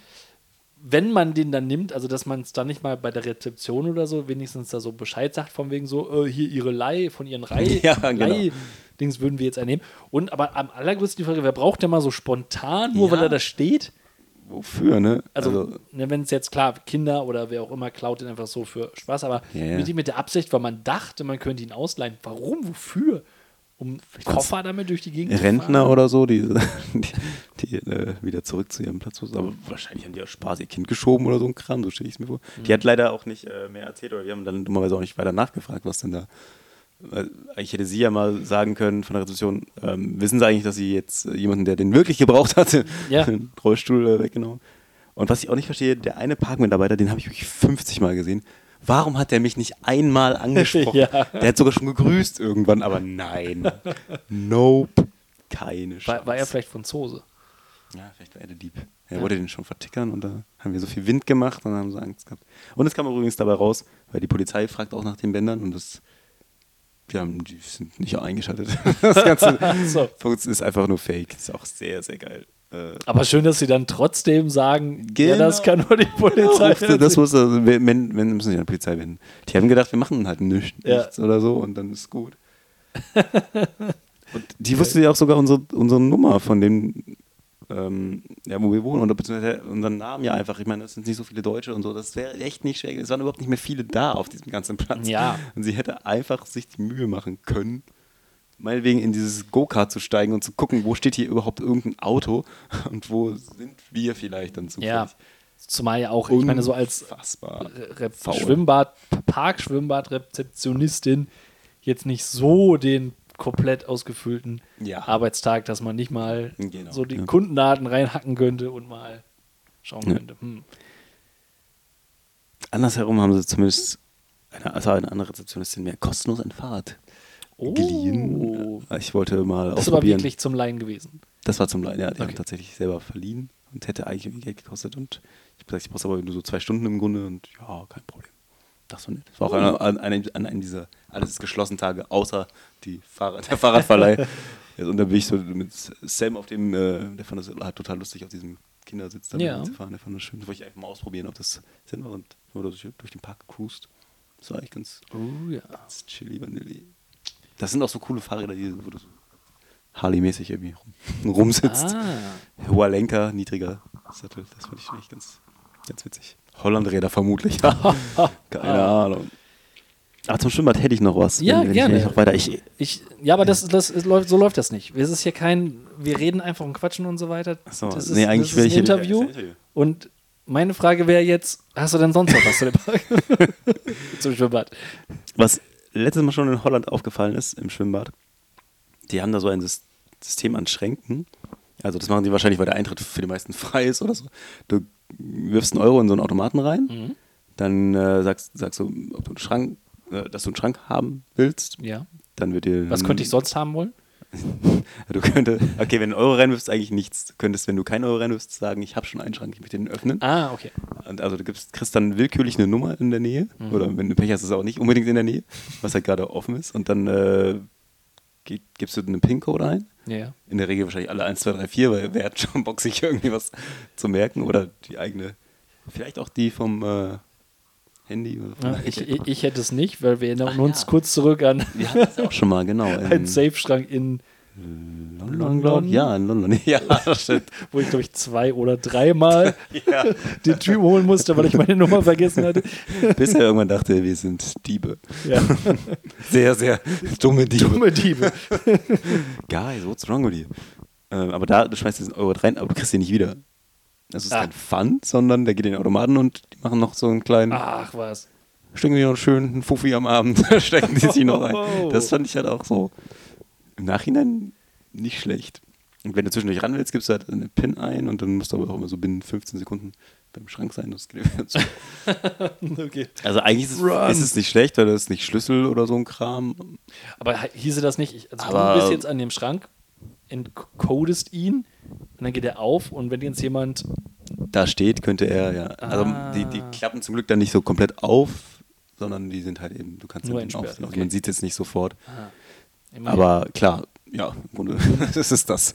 Wenn man den dann nimmt, also dass man es dann nicht mal bei der Rezeption oder so wenigstens da so Bescheid sagt, von wegen so, äh, hier ihre Leih von ihren Reihe, [laughs] Ja, genau. Leih-Dings würden wir jetzt einnehmen. Und aber am allergrößten die Frage, wer braucht denn mal so spontan, nur weil er da steht? Wofür, ne? Also, ne, wenn es jetzt klar, Kinder oder wer auch immer klaut den einfach so für Spaß, aber ja. Mit, mit der Absicht, weil man dachte, man könnte ihn ausleihen. Warum? Wofür? Um Koffer damit durch die Gegend zu Rentner fahren? oder so, die, [laughs] die, die äh, wieder zurück zu ihrem Platz mussten. Aber wahrscheinlich haben die auch Spaß ihr Kind geschoben oder so ein Kram, so stelle ich es mir vor. Mhm. Die hat leider auch nicht äh, mehr erzählt oder wir haben dann dummerweise auch nicht weiter nachgefragt, was denn da. Eigentlich hätte sie ja mal sagen können von der Rezeption, ähm, wissen Sie eigentlich, dass Sie jetzt äh, jemanden, der den wirklich gebraucht hatte, Ja. [laughs] den Rollstuhl äh, weggenommen. Und was ich auch nicht verstehe, der eine Parkmitarbeiter, den habe ich wirklich 50 Mal gesehen. Warum hat der mich nicht einmal angesprochen? [laughs] Ja. Der hat sogar schon gegrüßt irgendwann, aber nein. Nope. Keine Chance. War, war er vielleicht Franzose? Ja, vielleicht war er der Dieb. Er wollte den schon vertickern und da haben wir so viel Wind gemacht und dann haben sie Angst gehabt. Und es kam übrigens dabei raus, weil die Polizei fragt auch nach den Bändern und das, wir haben, die sind nicht eingeschaltet. [laughs] Das Ganze [laughs] So. Ist einfach nur fake. Ist auch sehr, sehr geil. Äh, Aber schön, dass sie dann trotzdem sagen, ja, Genau. das kann nur die Polizei. das, das muss, also, wenn, wenn, müssen sie an die Polizei wenden. Die haben gedacht, wir machen halt nichts, Ja. nichts oder so und dann ist gut. [laughs] und die wusste ja auch sogar unsere, unsere Nummer von dem, ähm, ja, wo wir wohnen, oder beziehungsweise unseren Namen ja einfach. Ich meine, es sind nicht so viele Deutsche und so. Das wäre echt nicht schwer. Es waren überhaupt nicht mehr viele da auf diesem ganzen Platz. Ja. Und sie hätte einfach sich die Mühe machen können, meinetwegen in dieses Go-Kart zu steigen und zu gucken, wo steht hier überhaupt irgendein Auto und wo sind wir vielleicht dann zufällig. ja, zumal ja auch, ich meine, so als. Schwimmbad, Park-Schwimmbad-Rezeptionistin jetzt nicht so den komplett ausgefüllten Ja. Arbeitstag, dass man nicht mal Genau, so die ja. Kundendaten reinhacken könnte und mal schauen Ja. könnte. Hm. Andersherum haben sie zumindest eine, also eine andere Rezeptionistin mir kostenlos ein Fahrrad Oh. geliehen. Ich wollte mal Das ist aber ausprobieren. wirklich zum Laien gewesen. das war zum Leihen, ja. Die haben Okay. tatsächlich selber verliehen und hätte eigentlich irgendwie Geld gekostet. Und ich habe gesagt, ich brauche aber nur so zwei Stunden im Grunde und ja, kein Problem. Das war. Das war auch einer, an, einem, an einem dieser alles ist geschlossen Tage, außer die Fahrrad, der Fahrradverleih. Ja, und da bin ich so mit Sam auf dem, äh, der fand das halt total lustig auf diesem Kindersitz da Ja. zu fahren. Der fand das schön. Das wollte ich einfach mal ausprobieren, ob das Sinn war. Und oder so durch den Park gecruised. Das war eigentlich ganz, Oh ja. ganz chilly, vanilli. Das sind auch so coole Fahrräder, die, wo du so Harley-mäßig irgendwie rum, [laughs] rumsitzt. Ah. Hoher Lenker, niedriger Sattel. Das fand ich eigentlich ganz, ganz witzig. Hollandräder vermutlich. [laughs] Keine Ahnung. Aber zum Schwimmbad hätte ich noch was. Ja, wenn, gerne. Ich, noch weiter. Ich, Ich, ja, aber das, das läuft, so läuft das nicht. Es ist hier kein, wir reden einfach und quatschen und so weiter. Achso, das ist, nee, eigentlich das ist ein Interview. Und meine Frage wäre jetzt, hast du denn sonst noch was zu dem Park? [laughs] Zum Schwimmbad. Was letztes Mal schon in Holland aufgefallen ist, im Schwimmbad, die haben da so ein Sys- System an Schränken. Also das machen die wahrscheinlich, weil der Eintritt für die meisten frei ist oder so. Du wirfst einen Euro in so einen Automaten rein, Mhm. dann äh, sagst, sagst du, ob du einen Schrank, äh, dass du einen Schrank haben willst. Ja. Dann wird dir. Was könnte ich sonst haben wollen? [laughs] Du könntest, okay, wenn du einen Euro reinwirfst, eigentlich nichts. Du könntest, wenn du keinen Euro reinwirfst, sagen, ich habe schon einen Schrank, ich möchte den öffnen. Ah, okay. Und also du gibst, kriegst dann willkürlich eine Nummer in der Nähe. Mhm. Oder wenn du Pech hast, ist es auch nicht unbedingt in der Nähe, was halt gerade offen ist. Und dann äh, gibst du einen PIN-Code ein. Ja, ja. In der Regel wahrscheinlich alle 1, 2, 3, 4, weil wer hat schon Bock, sich irgendwie was zu merken. Oder die eigene, vielleicht auch die vom äh, Handy. Oder vom Ja, ich, ich, ich hätte es nicht, weil wir erinnern Ach uns ja. kurz zurück an Wir hatten das auch schon mal, genau. [laughs] In einen Safe-Schrank in, London, ich. Ja, in London. [laughs] Ja, das stimmt. wo ich glaube ich zwei oder dreimal [laughs] ja. [laughs] den Typ holen musste, weil ich meine Nummer vergessen hatte. Bis er irgendwann dachte, wir sind Diebe. Ja. Sehr, sehr dumme Diebe. Dumme Diebe. Guys, what's wrong with you? Ähm, aber da, du schmeißt diesen Euro rein, aber du kriegst den nicht wieder. Das ist Ah. kein Pfand, sondern der geht in den Automaten und die machen noch so einen kleinen, Ach was. stecken die noch schön einen Fuffi am Abend, stecken die sich noch ein. Oh. Das fand ich halt auch so im Nachhinein nicht schlecht. Und wenn du zwischendurch ran willst, gibst du halt eine PIN ein und dann musst du aber auch immer so binnen 15 Sekunden beim Schrank sein. Das geht zu. [laughs] Okay. Also eigentlich ist es, ist es nicht schlecht, weil das ist nicht Schlüssel oder so ein Kram. Aber hieße das nicht, ich, also Aber- du bist jetzt an dem Schrank, encodest ihn und dann geht er auf und wenn jetzt jemand, da steht, könnte er, ja. Also Ah. die, die klappen zum Glück dann nicht so komplett auf, sondern die sind halt eben, du kannst Nur halt entsperrt, auf, also okay. man sieht es jetzt nicht sofort. ah, immerhin. Aber klar, ja, im Grunde, [laughs] das ist das.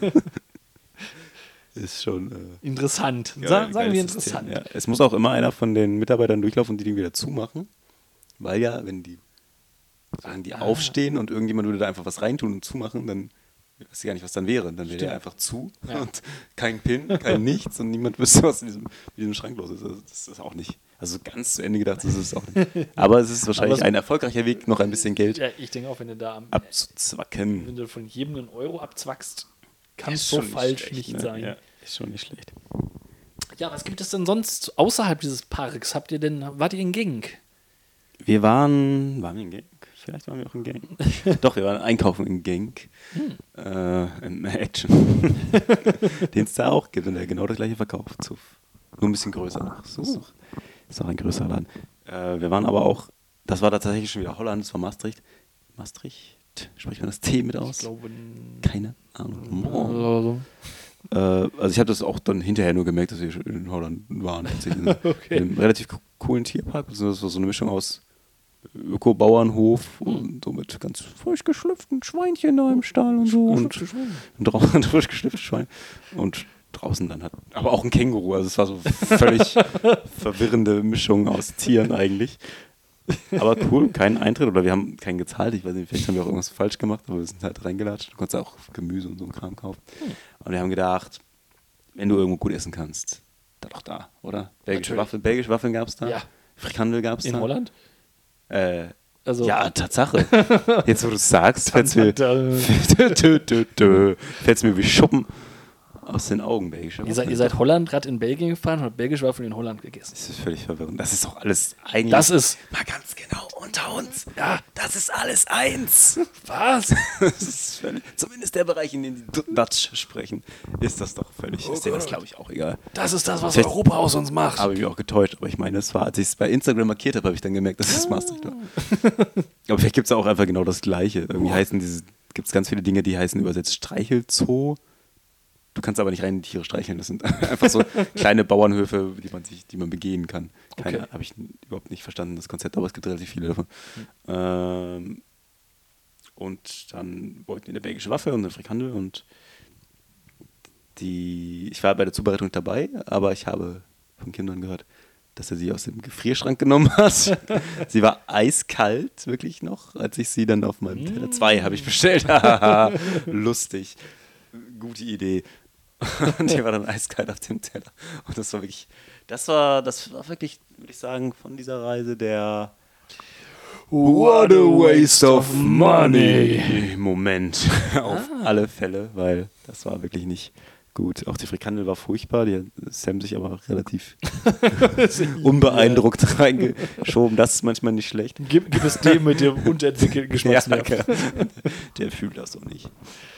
[laughs] ist schon. Äh, interessant. ja, Sa sagen wir interessant. Ja. Es muss auch immer einer von den Mitarbeitern durchlaufen und die Ding wieder zumachen, weil ja, wenn die, sagen die Ah. aufstehen und irgendjemand würde da einfach was reintun und zumachen, dann weiß ich gar nicht, was dann wäre. Dann wäre der einfach zu Ja. [laughs] und kein Pin, kein nichts und niemand wüsste, was in diesem, in diesem Schrank los ist. Also das ist auch nicht. Also ganz zu Ende gedacht ist es auch nicht. [laughs] Aber es ist wahrscheinlich ein erfolgreicher Weg, noch ein bisschen Geld Ja, ich denke auch, wenn du da am, abzuzwacken. wenn du von jedem einen Euro abzwackst, kann es Ist so falsch schlecht, nicht ne? sein. Ja, ist schon nicht schlecht. Ja, was gibt es denn sonst außerhalb dieses Parks? Habt ihr denn, wart ihr in Genk? Wir waren, waren wir in Genk? Vielleicht waren wir auch in Genk. [laughs] Doch, wir waren einkaufen in Genk. Äh, in Action. [laughs] Den es da auch gibt und der genau das gleiche verkauft. So, nur ein bisschen größer noch. Das ist, noch, ist noch ein größerer Laden. Äh, wir waren aber auch, das war da tatsächlich schon wieder Holland, das war Maastricht. Maastricht? Spricht man das T mit aus? Ich glaube, Keine Ahnung. also, Äh, also ich habe das auch dann hinterher nur gemerkt, dass wir schon in Holland waren. [laughs] Okay. In einem relativ co- coolen Tierpark. Das war so eine Mischung aus Öko-Bauernhof und so mit ganz frisch geschlüpften Schweinchen da im Stall und so. Und, und draußen [laughs] frisch geschlüpftes Schwein. Und draußen dann hat, aber auch ein Känguru. Also es war so völlig [laughs] verwirrende Mischung aus Tieren eigentlich. Aber cool, kein Eintritt oder wir haben keinen gezahlt. Ich weiß nicht, vielleicht haben wir auch irgendwas falsch gemacht, aber wir sind halt reingelatscht. Du konntest auch Gemüse und so ein Kram kaufen. Und wir haben gedacht, wenn du irgendwo gut essen kannst, dann doch da, oder? Belgische. Waffeln, Belgische Waffeln gab es da. Ja. Frikandel gab es da. in Holland? Äh, Also, ja, Tatsache. [laughs] Jetzt, wo du es sagst, fällt es mir, [laughs] fällt's mir wie Schuppen aus den Augen, belgische Ihr seid, ihr seid Holland gerade in Belgien gefahren und habt belgische Waffeln in Holland gegessen. Das ist völlig verwirrend. Das ist doch alles eigentlich. Das ist. mal ganz genau unter uns. Ja. Das ist alles eins. [laughs] Was? [laughs] Das ist völlig, zumindest der Bereich, in dem die Dutch sprechen, ist das doch völlig. ist dir das, glaube ich, auch egal. Das ist das, was Vielleicht- Europa aus uns macht. Habe ich mich auch getäuscht. Aber ich meine, das war, als ich es bei Instagram markiert habe, habe ich dann gemerkt, dass es Maastricht war. [laughs] aber vielleicht gibt es auch einfach genau das Gleiche. Irgendwie heißen diese, gibt es ganz viele Dinge, die heißen übersetzt Streichelzoo. Du kannst aber nicht rein Tiere streicheln. Das sind [laughs] einfach so kleine Bauernhöfe, die man sich, die man begehen kann. Keine, Okay. habe ich überhaupt nicht verstanden, das Konzept, aber es gibt relativ viele davon. Ähm, und dann wollten die eine belgische Waffe und eine Frikandel und die, ich war bei der Zubereitung dabei, aber ich habe von Kindern gehört, dass er sie aus dem Gefrierschrank genommen hat. [laughs] sie war eiskalt, wirklich noch, als ich sie dann auf meinem Teller. Zwei habe ich bestellt. [laughs] Lustig. Gute Idee. [laughs] Und die war dann eiskalt auf dem Teller. Und das war wirklich, das war, das war wirklich, würde ich sagen, von dieser Reise der What a waste of money. Moment. [laughs] Auf alle Fälle, weil das war wirklich nicht gut. Auch die Frikandel war furchtbar. Die hat Sam sich aber relativ [laughs] unbeeindruckt [laughs] reingeschoben. Das ist manchmal nicht schlecht. Gib, gib es dem mit dem unentwickelten Geschmacksnerv. [laughs] Ja, der fühlt das so nicht.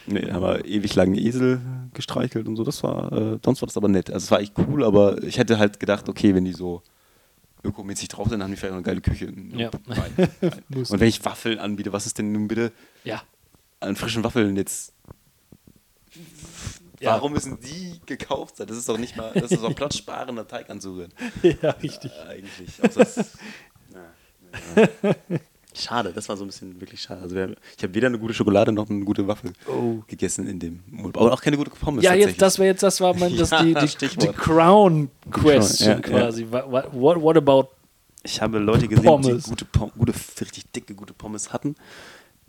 Nee, aber ewig lang Esel gestreichelt und so. Das war, äh, sonst war das aber nett. Also es war echt cool, aber ich hätte halt gedacht, okay, wenn die so ökomäßig drauf sind, dann haben die vielleicht noch eine geile Küche. Ja. Nein, nein. Und wenn ich Waffeln anbiete, was ist denn nun bitte Ja. an frischen Waffeln jetzt? Ja. Warum müssen die gekauft sein? Das ist doch nicht mal, das ist doch platzsparender Teig anzurühren. [laughs] ja, richtig. Äh, eigentlich. Es- Na, [laughs] ja. Schade, das war so ein bisschen wirklich schade. Also wir, ich habe weder eine gute Schokolade noch eine gute Waffel Oh. gegessen in dem Urlaub. Aber auch keine gute Pommes. Ja, jetzt, das wäre jetzt, das war mein, [laughs] das Ja, die, die, die. Crown Question Ja, ja. quasi. What, what, about Ich habe Leute gesehen, Pommes. die gute, gute, richtig dicke, gute Pommes hatten.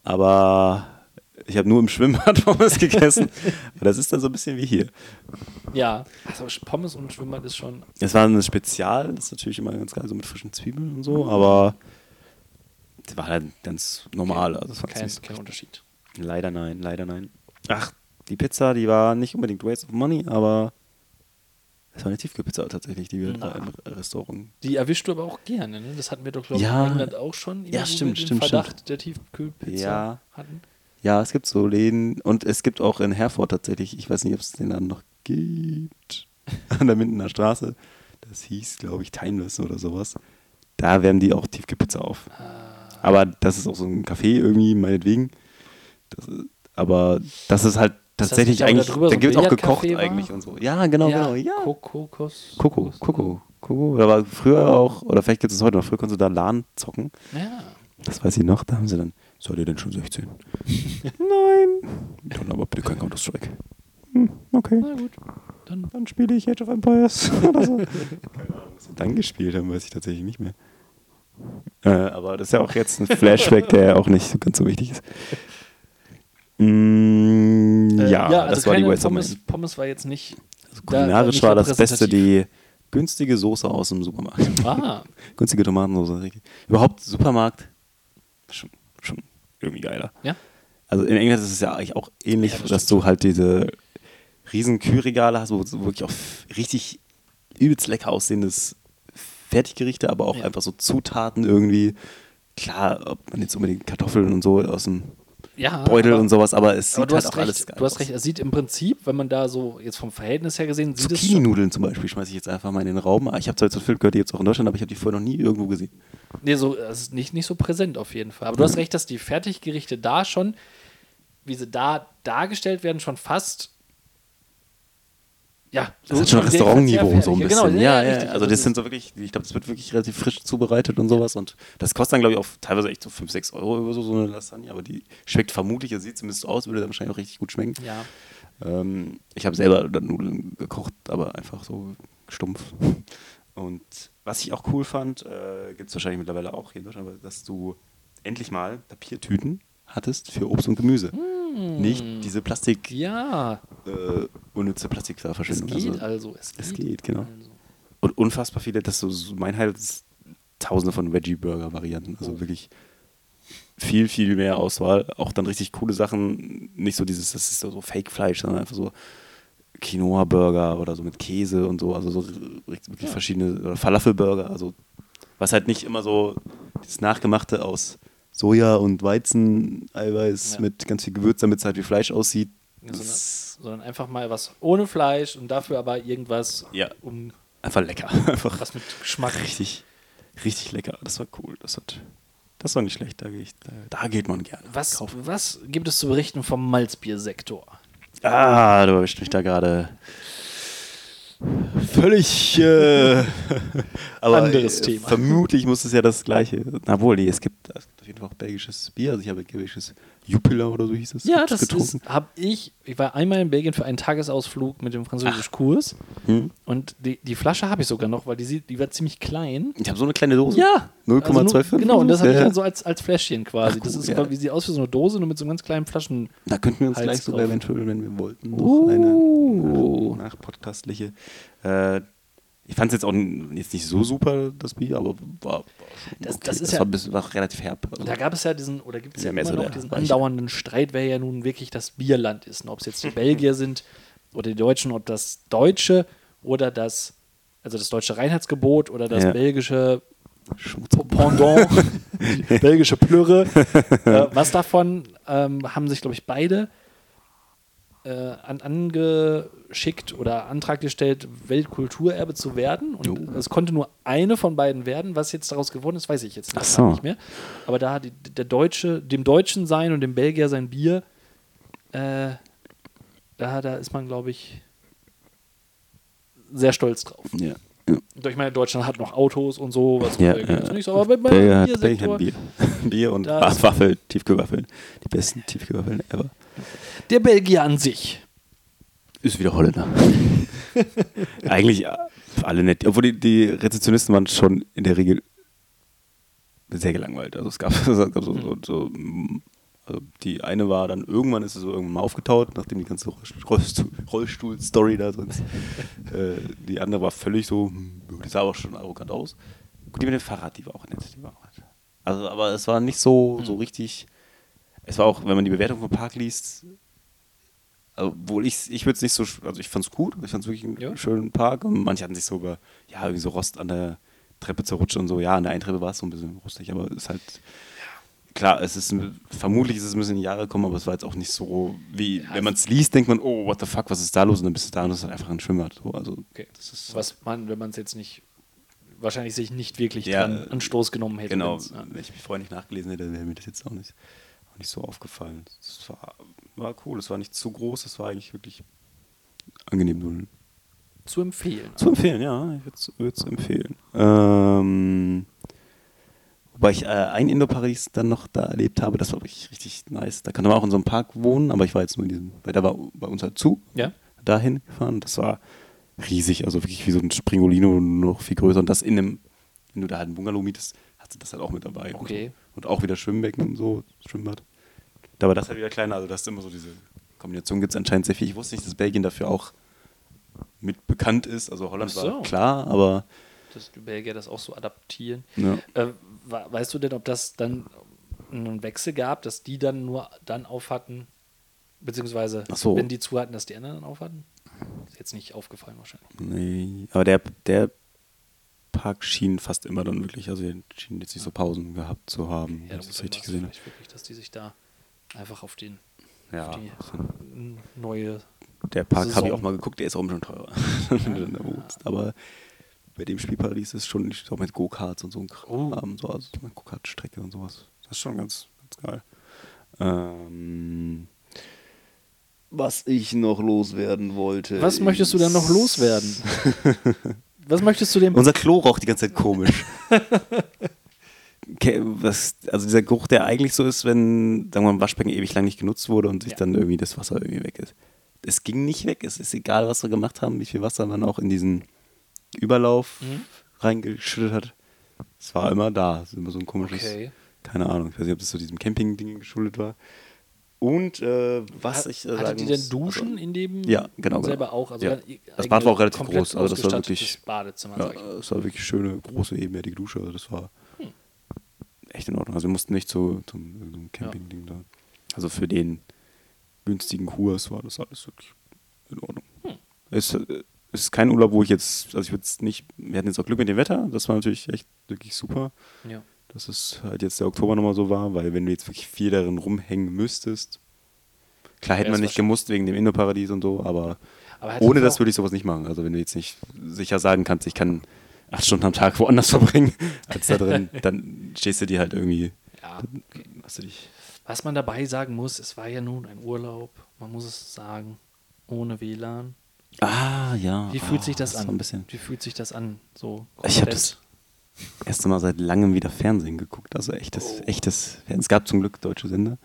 Aber ich habe nur im Schwimmbad [laughs] Pommes gegessen. Das ist dann so ein bisschen wie hier. Ja, also Pommes und Schwimmbad ist schon. Es war ein Spezial, das ist natürlich immer ganz geil, so mit frischen Zwiebeln und so, aber das war halt ganz normal. Also das war Kein, kein Unterschied. Leider nein, leider nein. Ach, die Pizza, die war nicht unbedingt Waste of Money, aber es war eine Tiefkühlpizza tatsächlich, die wir da im Restaurant. Die erwischst du aber auch gerne, ne? Das hatten wir doch, glaube ich, Ja. in England auch schon. Ja, stimmt, den stimmt, Verdacht der Tiefkühlpizza Ja. hatten. Ja, es gibt so Läden und es gibt auch in Herford tatsächlich, ich weiß nicht, ob es den dann noch gibt, [laughs] an der Mindener Straße. Das hieß, glaube ich, Timeless oder sowas. Da werden die auch Tiefkühlpizza auf. Aber das ist auch so ein Café irgendwie, meinetwegen. Das ist, aber das ist halt das tatsächlich nicht auch da eigentlich, da gibt es auch gekocht war? eigentlich und so. Ja, genau, genau, ja. Kokokos. Coco, Coco, Coco. Da war früher auch, oder vielleicht gibt es heute noch, früher konntest du da LAN zocken. Ja. Das weiß ich noch, da haben sie dann, seid ihr denn schon 16? [laughs] Nein. Dann aber bitte kein Counter-Strike. Hm, okay. Na gut. Dann Dann spiele ich Age of Empires [laughs] oder so. Keine Ahnung, was sie dann gespielt haben, weiß ich tatsächlich nicht mehr. Äh, aber das ist ja auch jetzt ein [laughs] Flashback, der auch nicht so ganz so wichtig ist. Mm, Äh, ja, also das war die of Pommes. Pommes war jetzt nicht. Also da- kulinarisch nicht war das Beste die günstige Soße aus dem Supermarkt. Ah, Günstige Tomatensoße. richtig. Überhaupt Supermarkt, schon irgendwie geiler. ja. Also in England ist es ja eigentlich auch ähnlich, Ja, das dass du halt diese riesen Kühlregale hast, wo wirklich auch richtig übelst lecker aussehendes Fertiggerichte, aber auch Ja. einfach so Zutaten irgendwie. Klar, ob man jetzt unbedingt Kartoffeln und so aus dem ja Beutel aber, und sowas, aber es Aber sieht du halt auch recht, alles geil du hast aus. recht. Es sieht im Prinzip, wenn man da so jetzt vom Verhältnis her gesehen, sieht Zucchini-Nudeln zum Beispiel schmeiße ich jetzt einfach mal in den Raum. Ich habe zwar jetzt so viel gehört, die jetzt auch in Deutschland, aber ich habe die vorher noch nie irgendwo gesehen. nee, so, es ist nicht, nicht so präsent auf jeden Fall. Aber du hast recht, dass die Fertiggerichte da schon, wie sie da dargestellt werden, schon fast. Ja, Das ist schon Restaurantniveau so ein bisschen. Genau, ja, ja, richtig. Also das sind so wirklich, ich glaube, das wird wirklich relativ frisch zubereitet und sowas. Und das kostet dann, glaube ich, auch teilweise echt so 5, 6 Euro oder so, so eine Lasagne. Aber die schmeckt vermutlich, sieht zumindest so aus, würde dann wahrscheinlich auch richtig gut schmecken. Ja. Ähm, ich habe selber dann Nudeln gekocht, aber einfach so stumpf. Und was ich auch cool fand, äh, gibt es wahrscheinlich mittlerweile auch hier in Deutschland, aber dass du endlich mal Papiertüten hattest für Obst und Gemüse. Nicht diese Plastik, Ja, äh, unnütze es Plastikverschwendung. geht also. Es geht, es geht, genau. Also. Und unfassbar viele, das ist so- so mein Highlight ist tausende von Veggie-Burger-Varianten. Also Oh. wirklich viel, viel mehr Auswahl. Auch dann richtig coole Sachen. Nicht so dieses, das ist so, Fake-Fleisch, sondern einfach so Quinoa-Burger oder so mit Käse und so. Also so wirklich verschiedene, oder Falafel-Burger. Also was halt nicht immer so das Nachgemachte aus Soja und Weizen-Eiweiß Ja. mit ganz viel Gewürz, damit es halt wie Fleisch aussieht. Ja, sondern, sondern einfach mal was ohne Fleisch und dafür aber irgendwas, Ja. um einfach lecker. [laughs] Einfach was mit Geschmack. richtig, richtig lecker. Das war cool. Das, hat, das war nicht schlecht. Da, ich, da, da geht man gerne. Was, kaufen. was gibt es zu berichten vom Malzbiersektor? Ah, du erwischt mich da gerade. Völlig äh, [laughs] [laughs] Anderes äh, Thema. Vermutlich muss es ja das gleiche. Na wohl, nee, es gibt, es jeden Fall auch belgisches Bier. Also ich habe belgisches Jupiler oder so hieß es. Ja, das habe ich, ich war einmal in Belgien für einen Tagesausflug mit dem Französischkurs Hm? und die, die Flasche habe ich sogar noch, weil die, sieht- die war ziemlich klein. Ich habe so eine kleine Dose. Ja. 0,25 Also Genau, und das habe ich dann so als, als Fläschchen quasi. Ach, das cool, ist ja. quasi, sieht aus wie so eine Dose, nur mit so ganz kleinen Flaschen. Da könnten wir uns Hals gleich sogar eventuell, wenn wir wollten, noch Uh. eine äh, nachpodcastliche. Äh, ich fand es jetzt auch jetzt nicht so super, das Bier, aber war, war Das- das ist war, ja- ein bisschen, war relativ herb. Also, Da gab es ja diesen, oder gibt es Ja, ja immer noch der diesen andauernden Streit, wer ja nun wirklich das Bierland ist. Und Ob es jetzt die Belgier sind oder die Deutschen, ob das Deutsche oder das, also das deutsche Reinheitsgebot oder das Ja. belgische. Pendant, [laughs] die belgische Plürre. [laughs] äh, was davon ähm, haben sich, glaube ich, beide äh, an, angeschickt oder Antrag gestellt, Weltkulturerbe zu werden. Und Oh. es konnte nur eine von beiden werden. Was jetzt daraus geworden ist, weiß ich jetzt nicht, so. nicht mehr. Aber da hat der Deutsche, dem Deutschen sein und dem Belgier sein Bier, äh, da, da ist man, glaube ich, sehr stolz drauf. Ja. Ja. Ich meine, Deutschland hat noch Autos und so, was Ja, ja. ist nicht so, aber bei- beim Belgien hat, Bier. [laughs] Bier und Waffeln, Tiefkühlwaffeln. Die besten Tiefkühlwaffeln ever. der Belgier an sich. Ist wieder Holländer. [laughs] Eigentlich äh, alle nett. Obwohl die, die Rezeptionisten waren schon in der Regel sehr gelangweilt. Also es gab, [laughs] es gab so, so, so also die eine war dann irgendwann ist sie so irgendwann mal aufgetaut, nachdem die ganze Rollstuhl- Rollstuhl- Rollstuhl-Story da sonst. [laughs] äh, die andere war völlig so, hm, die sah aber schon arrogant aus. Gut, die mit dem Fahrrad, die war auch nett. Die war auch nett. Also, aber es war nicht so, so richtig. Es war auch, wenn man die Bewertung vom Park liest, also, obwohl ich, ich würde es nicht so, also ich fand es gut, ich fand es wirklich einen Ja. schönen Park und manche hatten sich so über, ja, irgendwie so Rost an der Treppe zerrutscht und so, ja, an der einen Treppe war es so ein bisschen rustig, aber es ist halt, klar, es ist, vermutlich ist es ein bisschen in die Jahre gekommen, aber es war jetzt auch nicht so, wie, wenn man es liest, denkt man, oh, what the fuck, was ist da los und dann bist du da und es ist halt einfach ein Schwimmbad, so, also, Okay. das ist, Was man, wenn man es jetzt nicht, wahrscheinlich sich nicht wirklich Ja, dran Anstoß genommen hätte. Genau, ja. wenn ich mich vorher nicht nachgelesen hätte, wäre mir das jetzt auch nicht, auch nicht so aufgefallen. Es war, war cool, es war nicht zu groß, es war eigentlich wirklich angenehm. Zu empfehlen. Zu empfehlen, ja, ich würde es empfehlen. Ähm, wobei ich äh, ein Indo-Paris dann noch da erlebt habe, das war wirklich richtig nice. Da konnte man auch in so einem Park wohnen, aber ich war jetzt nur in diesem, weil da war bei uns halt zu, Ja? dahin gefahren. Das war riesig, also wirklich wie so ein Springolino, noch viel größer. Und das in einem, wenn du da halt einen Bungalow mietest, hast du das halt auch mit dabei. Okay. Und, auch wieder Schwimmbecken und so, Schwimmbad. Da war das halt wieder kleiner, also das ist immer so diese Kombination gibt es anscheinend sehr viel. Ich wusste nicht, dass Belgien dafür auch mit bekannt ist. Also Holland so. war klar, aber Dass die Belgier das auch so adaptieren. ja. Äh, weißt du denn, ob das dann einen Wechsel gab, dass die dann nur dann auf hatten, beziehungsweise so. wenn die zu hatten, dass die anderen dann auf hatten? Ist jetzt nicht aufgefallen wahrscheinlich. Nee, aber der, der Park schien fast immer dann wirklich, also die schienen jetzt nicht so Pausen gehabt zu haben, Ja, wenn ich das richtig irgendwas gesehen habe. wirklich, dass die sich da einfach auf den Ja, die so- n- neue der Park habe ich auch mal geguckt, der ist auch schon teurer, [laughs] da wohnst. Aber bei dem Spielparadies ist schon auch mit Go-Karts und so ein Oh. Kram, so, also eine Go-Kart-Strecke und sowas. Das ist schon ganz, ganz geil. Ähm, was ich noch loswerden wollte. Was möchtest du denn noch loswerden? [laughs] Was möchtest du dem Unser Klo raucht die ganze Zeit komisch. [laughs] Was, also dieser Geruch, der eigentlich so ist, wenn, sagen wir ein Waschbecken ewig lang nicht genutzt wurde und sich Ja. dann irgendwie das Wasser irgendwie weg ist. Es ging nicht weg. Es ist egal, was wir gemacht haben, wie viel Wasser man auch in diesen Überlauf Mhm. reingeschüttet hat. Es war immer da. Es ist immer so ein komisches, Okay. keine Ahnung, ich weiß nicht, ob das so diesem Camping-Ding geschuldet war. Und äh, was ich äh, Hattet muss, denn Duschen also, in dem Ja, genau, selber genau. auch? Also Ja. Das Bad war auch relativ groß, also das war wirklich- Badezimmer, Ja, es war wirklich schöne, große, ebenerdige Dusche. Also das war Hm. echt in Ordnung. Also wir mussten nicht zu, zum, zum Camping-Ding da. Also für den günstigen Kurs war das alles wirklich in Ordnung. Hm. Es, äh, es ist kein Urlaub, wo ich jetzt, also ich würde es nicht, wir hatten jetzt auch Glück mit dem Wetter, das war natürlich echt wirklich super, Ja. dass es halt jetzt der Oktober nochmal so war, weil wenn du jetzt wirklich viel darin rumhängen müsstest, klar hätte Ja, man nicht gemusst wegen dem Indoparadies und so, aber Aber ohne das würde ich sowas nicht machen. Also wenn du jetzt nicht sicher sagen kannst, ich kann acht Stunden am Tag woanders [laughs] verbringen, als da drin, [laughs] dann stehst du dir halt irgendwie, Ja, okay. Was man dabei sagen muss, es war ja nun ein Urlaub, man muss es sagen, ohne WLAN. Ah, ja. Wie fühlt sich das, war an? Ein bisschen. Wie fühlt sich das an? So Ich habe das erste Mal seit langem wieder Fernsehen geguckt. Also echtes, echtes Fernsehen. Es gab zum Glück deutsche Sender.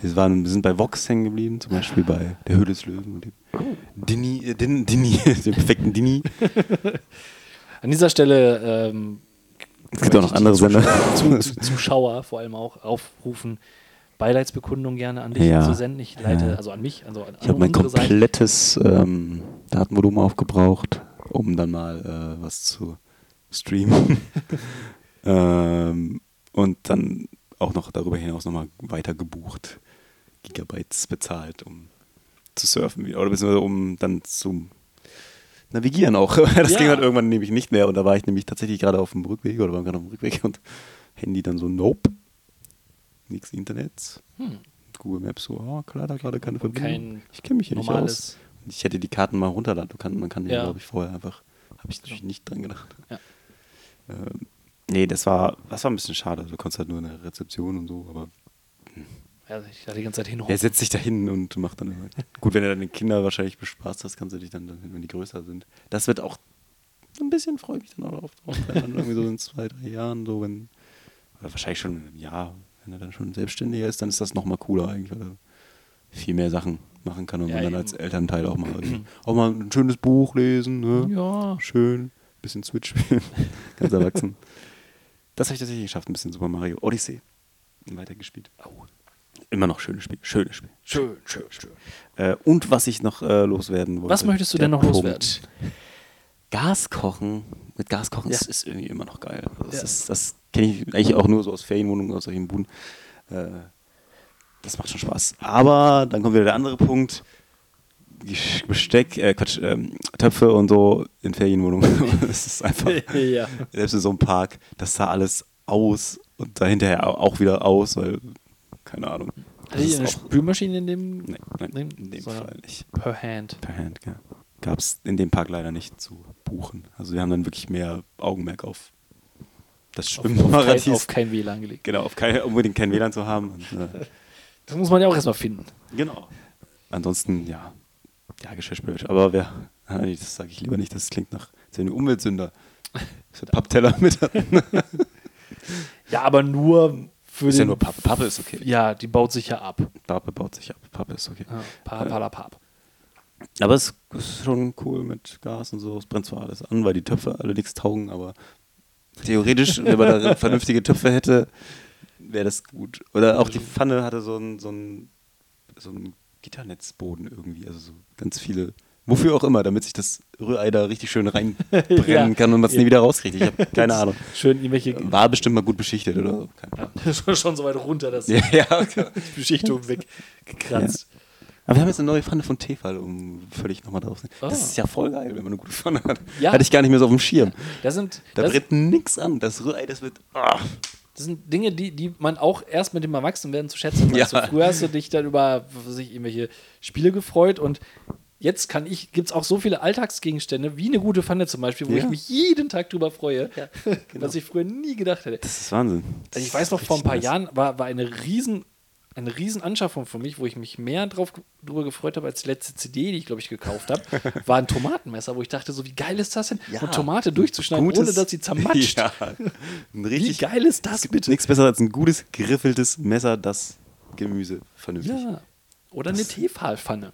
Wir, waren, wir sind bei Vox hängen geblieben, zum Beispiel bei Der Höhle des Löwen und dem Dini, äh, Din, Dini, [laughs] dem perfekten Dini. An dieser Stelle ähm, Es gibt auch noch andere Sender. Zuschauer, zu, Zuschauer vor allem auch aufrufen, Beileidsbekundung gerne an dich Ja. zu senden. Ich leite, Ja. also an mich, also an, Ich habe mein komplettes ähm, Datenvolumen aufgebraucht, um dann mal äh, was zu streamen. [laughs] ähm, und dann auch noch darüber hinaus nochmal weiter gebucht. Gigabytes bezahlt, um zu surfen. Oder beziehungsweise um dann zu navigieren auch. [laughs] Das Ja. ging halt irgendwann nämlich nicht mehr. Und da war ich nämlich tatsächlich gerade auf dem Rückweg oder waren gerade auf dem Rückweg und Handy dann so, nope. Nix Internet. Hm. Google Maps so, oh, klar, da gerade keine Verbindung. ich kenne mich hier nicht aus. Ich hätte die Karten mal runterladen. Kann, man kann ja, Ja. glaube ich, vorher einfach. Habe ich natürlich nicht dran gedacht. Ja. Ähm, nee, das war, das war ein bisschen schade. Du konntest halt nur eine Rezeption und so, aber Ja, ich da die ganze Zeit hin. er setzt sich da hin und macht dann. immer- Gut, wenn du deine Kinder wahrscheinlich bespaßt hast, kannst du dich dann, dann, wenn die größer sind. Das wird auch ein bisschen, freue ich mich dann auch drauf. drauf irgendwie so in zwei, drei Jahren, so wenn. Oder wahrscheinlich schon in einem Jahr, wenn er dann schon selbstständiger ist, dann ist das nochmal cooler eigentlich, weil er viel mehr Sachen machen kann und Ja, man dann eben. als Elternteil auch mal, [clears throat] auch mal ein schönes Buch lesen. Ne? Ja. Schön, bisschen Switch spielen, [laughs] ganz erwachsen. Das habe ich tatsächlich geschafft, ein bisschen Super Mario Odyssey weitergespielt. Oh. Immer noch schönes Spiel, schönes Spiel. Schön, schön, schön. Äh, und was ich noch äh, loswerden wollte. Was möchtest du denn noch Punkt. loswerden? Gas kochen. Mit Gas kochen Ja. ist, ist irgendwie immer noch geil. Das, Ja. ist- das kenne ich eigentlich auch nur so aus Ferienwohnungen, aus solchen Buden. Äh, das macht schon Spaß. Aber dann kommt wieder der andere Punkt. Besteck, äh, Quatsch, ähm, Töpfe und so in Ferienwohnungen. [laughs] das ist einfach, [laughs] ja. selbst in so einem Park, das sah alles aus und dahinterher au- auch wieder aus, weil, keine Ahnung. Hatte ich eine Spülmaschine in dem nein, Nee, in dem Fall nicht. per Hand? Per Hand, ja. Gab es in dem Park leider nicht zu buchen. Also wir haben dann wirklich mehr Augenmerk auf das Auf, auf, kein, auf kein WLAN gelegt. genau, auf kein, unbedingt kein WLAN zu haben. Und, äh, [laughs] Das muss man ja auch erstmal finden. genau. Ansonsten, ja, ja, Geschirrspüler. Aber wer, das sage ich lieber nicht, das klingt nach so eine Umweltsünder. So Pappteller [laughs] mit. Ja, aber nur für ist den. ja nur Pappe. Pappe ist okay. Ja, die baut sich ja ab. Pappe baut sich ab. Pappe ist okay. Ja, pa, pala, pap. Aber es ist schon cool mit Gas und so. Es brennt zwar alles an, weil die Töpfe alle nichts taugen, aber theoretisch, wenn man da [laughs] vernünftige Töpfe hätte, wäre das gut. Oder auch die Pfanne hatte so einen so einen- so einen Gitternetzboden irgendwie. Also so ganz viele. Wofür auch immer, damit sich das Rührei da richtig schön reinbrennen [laughs] Ja. kann und man es nie wieder rauskriegt. Ich habe [laughs] keine Ahnung. Schön irgendwelche. War bestimmt mal gut beschichtet oder so. Keine Ahnung. Schon so weit runter, dass Ja, ja. die Beschichtung weggekratzt. Aber wir haben jetzt eine neue Pfanne von Tefal, um völlig nochmal drauf zu. Ah. Das ist ja voll geil, wenn man eine gute Pfanne hat. Ja. Hatte ich gar nicht mehr so auf dem Schirm. Das sind, Da das, brennt nix an. Das Rührei, das wird. Ah. das sind Dinge, die, die man auch erst mit dem Erwachsenwerden zu schätzen weiß. Ja. Früher hast du dich dann über was weiß ich, irgendwelche Spiele gefreut und jetzt kann ich, gibt es auch so viele Alltagsgegenstände, wie eine gute Pfanne zum Beispiel, wo Ja. ich mich jeden Tag drüber freue, [laughs] genau. was ich früher nie gedacht hätte. Das ist Wahnsinn. Also ich weiß noch, vor ein paar Richtig Jahren war, war eine riesen eine riesen Anschaffung für mich, wo ich mich mehr drauf, drüber gefreut habe als die letzte CD, die ich, glaube ich, gekauft habe, [laughs] war ein Tomatenmesser, wo ich dachte, so wie geil ist das denn? Ja. Eine Tomate durchzuschneiden, Gutes- ohne dass sie zermatscht. [laughs] Ja. Ein Wie richtig, geil ist das bitte? nichts besser als ein gutes, geriffeltes Messer, das Gemüse vernünftig. Ja. Oder eine Das- Tefalpfanne.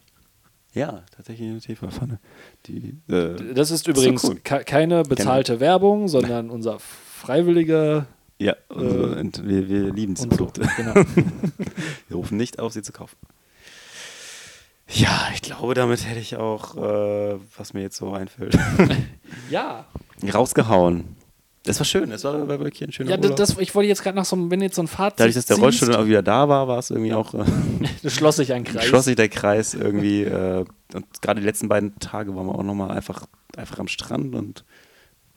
Ja, tatsächlich eine Tefalpfanne. Die, äh, Das ist übrigens cool. ke- keine bezahlte Werbung, sondern unser freiwilliger ja, unsere, äh, wir, wir lieben diese und so. Produkte. [laughs] Genau. Wir rufen nicht auf, sie zu kaufen. Ja, ich glaube, damit hätte ich auch, äh, was mir jetzt so einfällt, [laughs] ja, rausgehauen. Das war schön, das war wirklich ein schöner ja Urlaub. das, das, ich wollte jetzt gerade nach so einem, wenn jetzt so ein Fazit Dadurch, dass der Rollstuhl dann auch wieder da war, war es irgendwie auch, äh, [laughs] das schloss sich ein Kreis. schloss sich der Kreis irgendwie. Äh, und gerade die letzten beiden Tage waren wir auch nochmal einfach, einfach am Strand und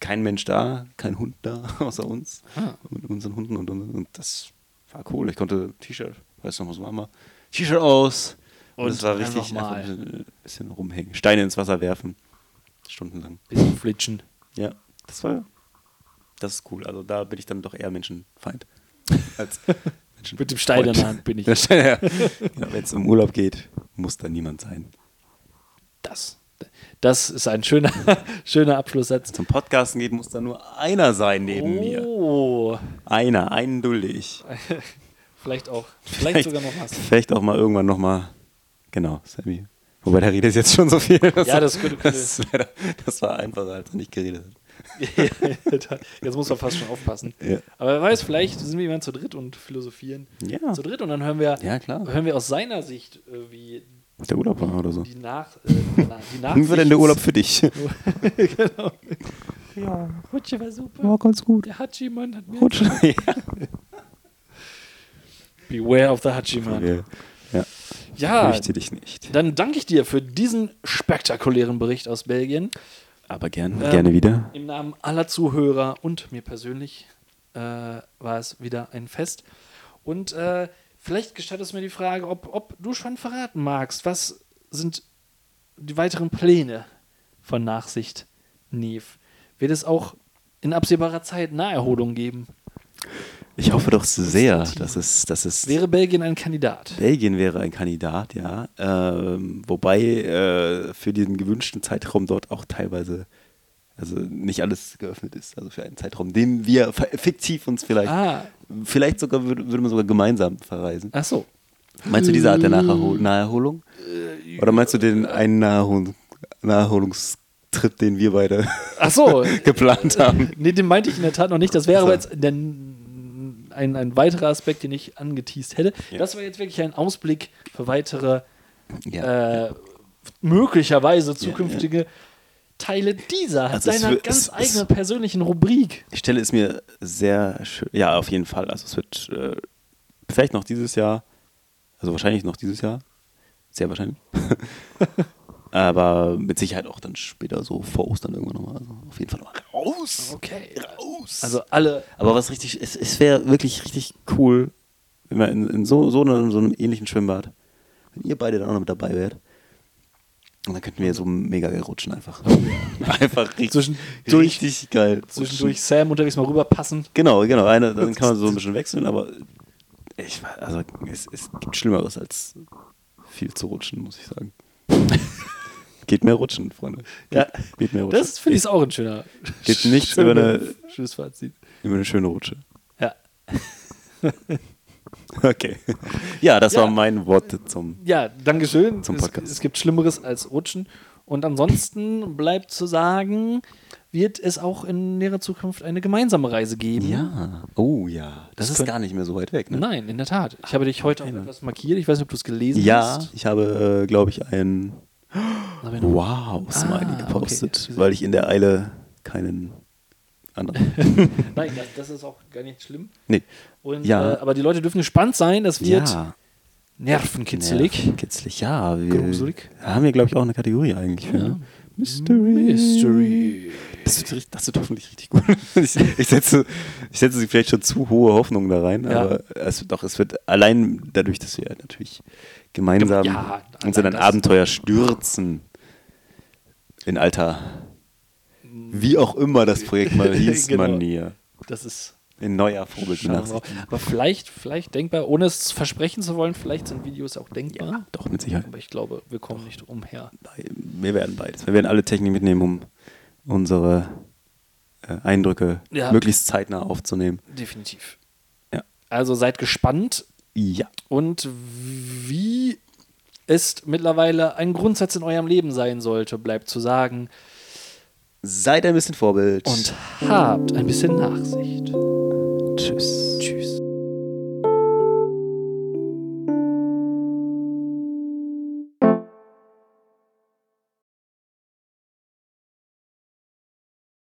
kein Mensch da, kein Hund da, [laughs] außer uns, Ah. mit unseren Hunden und, und, und das war cool. Ich konnte T-Shirt, weißt du noch, was war mal? T-Shirt aus und, Und es war einfach richtig mal. einfach ein bisschen, rumhängen, Steine ins Wasser werfen, stundenlang. Bisschen flitschen. Ja, das war, das ist cool. Also da bin ich dann doch eher Menschenfeind. [laughs] Als Menschen Mit dem Stein in der Hand bin ich. [laughs] Ja, Wenn es um Urlaub geht, muss da niemand sein. Das. Das ist ein schöner, [laughs] schöner Abschlusssatz. Zum Podcasten geht, muss da nur einer sein neben mir. Oh, Einer, einen dulde ich. [laughs] vielleicht auch, vielleicht, sogar noch was. Vielleicht auch mal irgendwann nochmal. Genau, Sammy. Wobei der redet jetzt schon so viel. Das, Ja, das könnte- könnte- [laughs] das, das war einfacher, als er nicht geredet hat. Jetzt muss man fast schon aufpassen. Ja. Aber wer weiß, vielleicht sind wir jemand zu dritt und philosophieren Ja. zu dritt und dann hören wir, Ja, hören wir aus seiner Sicht, äh, wie Der Urlaub war oder so. die, Nach, äh, die Nachsicht. Wie war denn der Urlaub für dich? [laughs] genau. Ja, Rutsche war super. ganz gut. Der Hachiman hat mir. Rutsch. ja. [laughs] Beware of the Hachiman. Ja. ja. Ja, Fürchte dich nicht. dann danke ich dir für diesen spektakulären Bericht aus Belgien. Aber gern, Ähm, gerne wieder. Im Namen aller Zuhörer und mir persönlich äh, war es wieder ein Fest. Und äh, vielleicht gestattest du mir die Frage, ob, ob du schon verraten magst, was sind die weiteren Pläne von Nachsicht Neve? Wird es auch in absehbarer Zeit Naherholung geben? Ich hoffe doch sehr, dass es, dass es Wäre Belgien ein Kandidat? Belgien wäre ein Kandidat, ja. Ähm, wobei äh, für diesen gewünschten Zeitraum dort auch teilweise, also nicht alles geöffnet ist. Also für einen Zeitraum, den wir fiktiv uns vielleicht, Ah, vielleicht sogar würde, würde man sogar gemeinsam verreisen. ach so. Meinst du diese Art der Naherhol Naherholung? Oder meinst du den einen Naherhol Naherholungstrip, den wir beide Ach so. [laughs] geplant haben? Nee, den meinte ich in der Tat noch nicht. Das wäre aber jetzt der, ein, ein weiterer Aspekt, den ich angeteased hätte. Ja. Das war jetzt wirklich ein Ausblick für weitere, Ja. äh, möglicherweise zukünftige Teile dieser, Also es deiner wird- ganz es- es- eigenen persönlichen Rubrik. Ich stelle es mir sehr schön. Ja, auf jeden Fall. Also es wird äh, vielleicht noch dieses Jahr, also wahrscheinlich noch dieses Jahr, sehr wahrscheinlich. [laughs] Aber mit Sicherheit auch dann später so vor Ostern irgendwann nochmal. Also auf jeden Fall mal raus. Okay. Raus. Also alle, Aber was richtig, es, es wäre wirklich richtig cool, wenn wir in, in so, so, einem, so einem ähnlichen Schwimmbad, wenn ihr beide dann auch noch mit dabei wärt. Und dann könnten wir so mega geil rutschen einfach. [laughs] einfach richtig, Zwischendurch- richtig geil. zwischendurch Sam unterwegs mal rüberpassen. Genau, genau. Eine, dann [laughs] kann man so ein bisschen wechseln, aber ich, also, es, es gibt Schlimmeres als viel zu rutschen, muss ich sagen. [laughs] Geht mehr rutschen, Freunde. Geht, Ja. geht mehr rutschen. Das finde ich auch ein schöner. Geht nichts schöner- über eine- Schönes Fazit. Immer eine schöne Rutsche. Ja. Okay. [laughs] Ja, das Ja. war mein Wort zum. Ja, Dankeschön. Zum es, Podcast. es gibt Schlimmeres als Rutschen. Und ansonsten bleibt zu sagen, wird es auch in näherer Zukunft eine gemeinsame Reise geben. Ja. Oh ja. Das, Das ist gar nicht mehr so weit weg, ne? Nein, in der Tat. Ich habe dich heute auch etwas markiert. Ich weiß nicht, ob du es gelesen Ja, hast. ich habe, äh, glaube ich, ein Wow-Smiley Ah, okay. gepostet, Gesehen. weil ich in der Eile keinen anderen. [laughs] Nein, das, das ist auch gar nicht schlimm. nee. Und, Ja. äh, aber die Leute dürfen gespannt sein. Das wird Ja. nervenkitzelig. Kitzlig, ja. Wir Gruselig. haben wir, glaube ich, auch eine Kategorie eigentlich für. Ja. ne? Mystery. Mystery. Das wird, das wird hoffentlich richtig gut. [laughs] Ich, ich, setze, ich setze sie vielleicht schon zu hohe Hoffnungen da rein, Ja. aber es, doch, es wird allein dadurch, dass wir natürlich gemeinsam Ja, uns in ein Abenteuer stürzen. In alter. Wie auch immer das Projekt mal [laughs] hieß, Genau. Manier. Das ist In neuer mal. Aber vielleicht, vielleicht denkbar, ohne es versprechen zu wollen, vielleicht sind Videos auch denkbar. Ja, doch, mit Sicherheit. Aber ich glaube, wir kommen nicht umher. Wir werden beides. Wir werden alle Technik mitnehmen, um unsere äh, Eindrücke Ja. möglichst zeitnah aufzunehmen. Definitiv. Ja. Also seid gespannt Ja. und wie es mittlerweile ein Grundsatz in eurem Leben sein sollte, bleibt zu sagen Seid ein bisschen Vorbild. Und habt ein bisschen Nachsicht. Tschüss. Tschüss.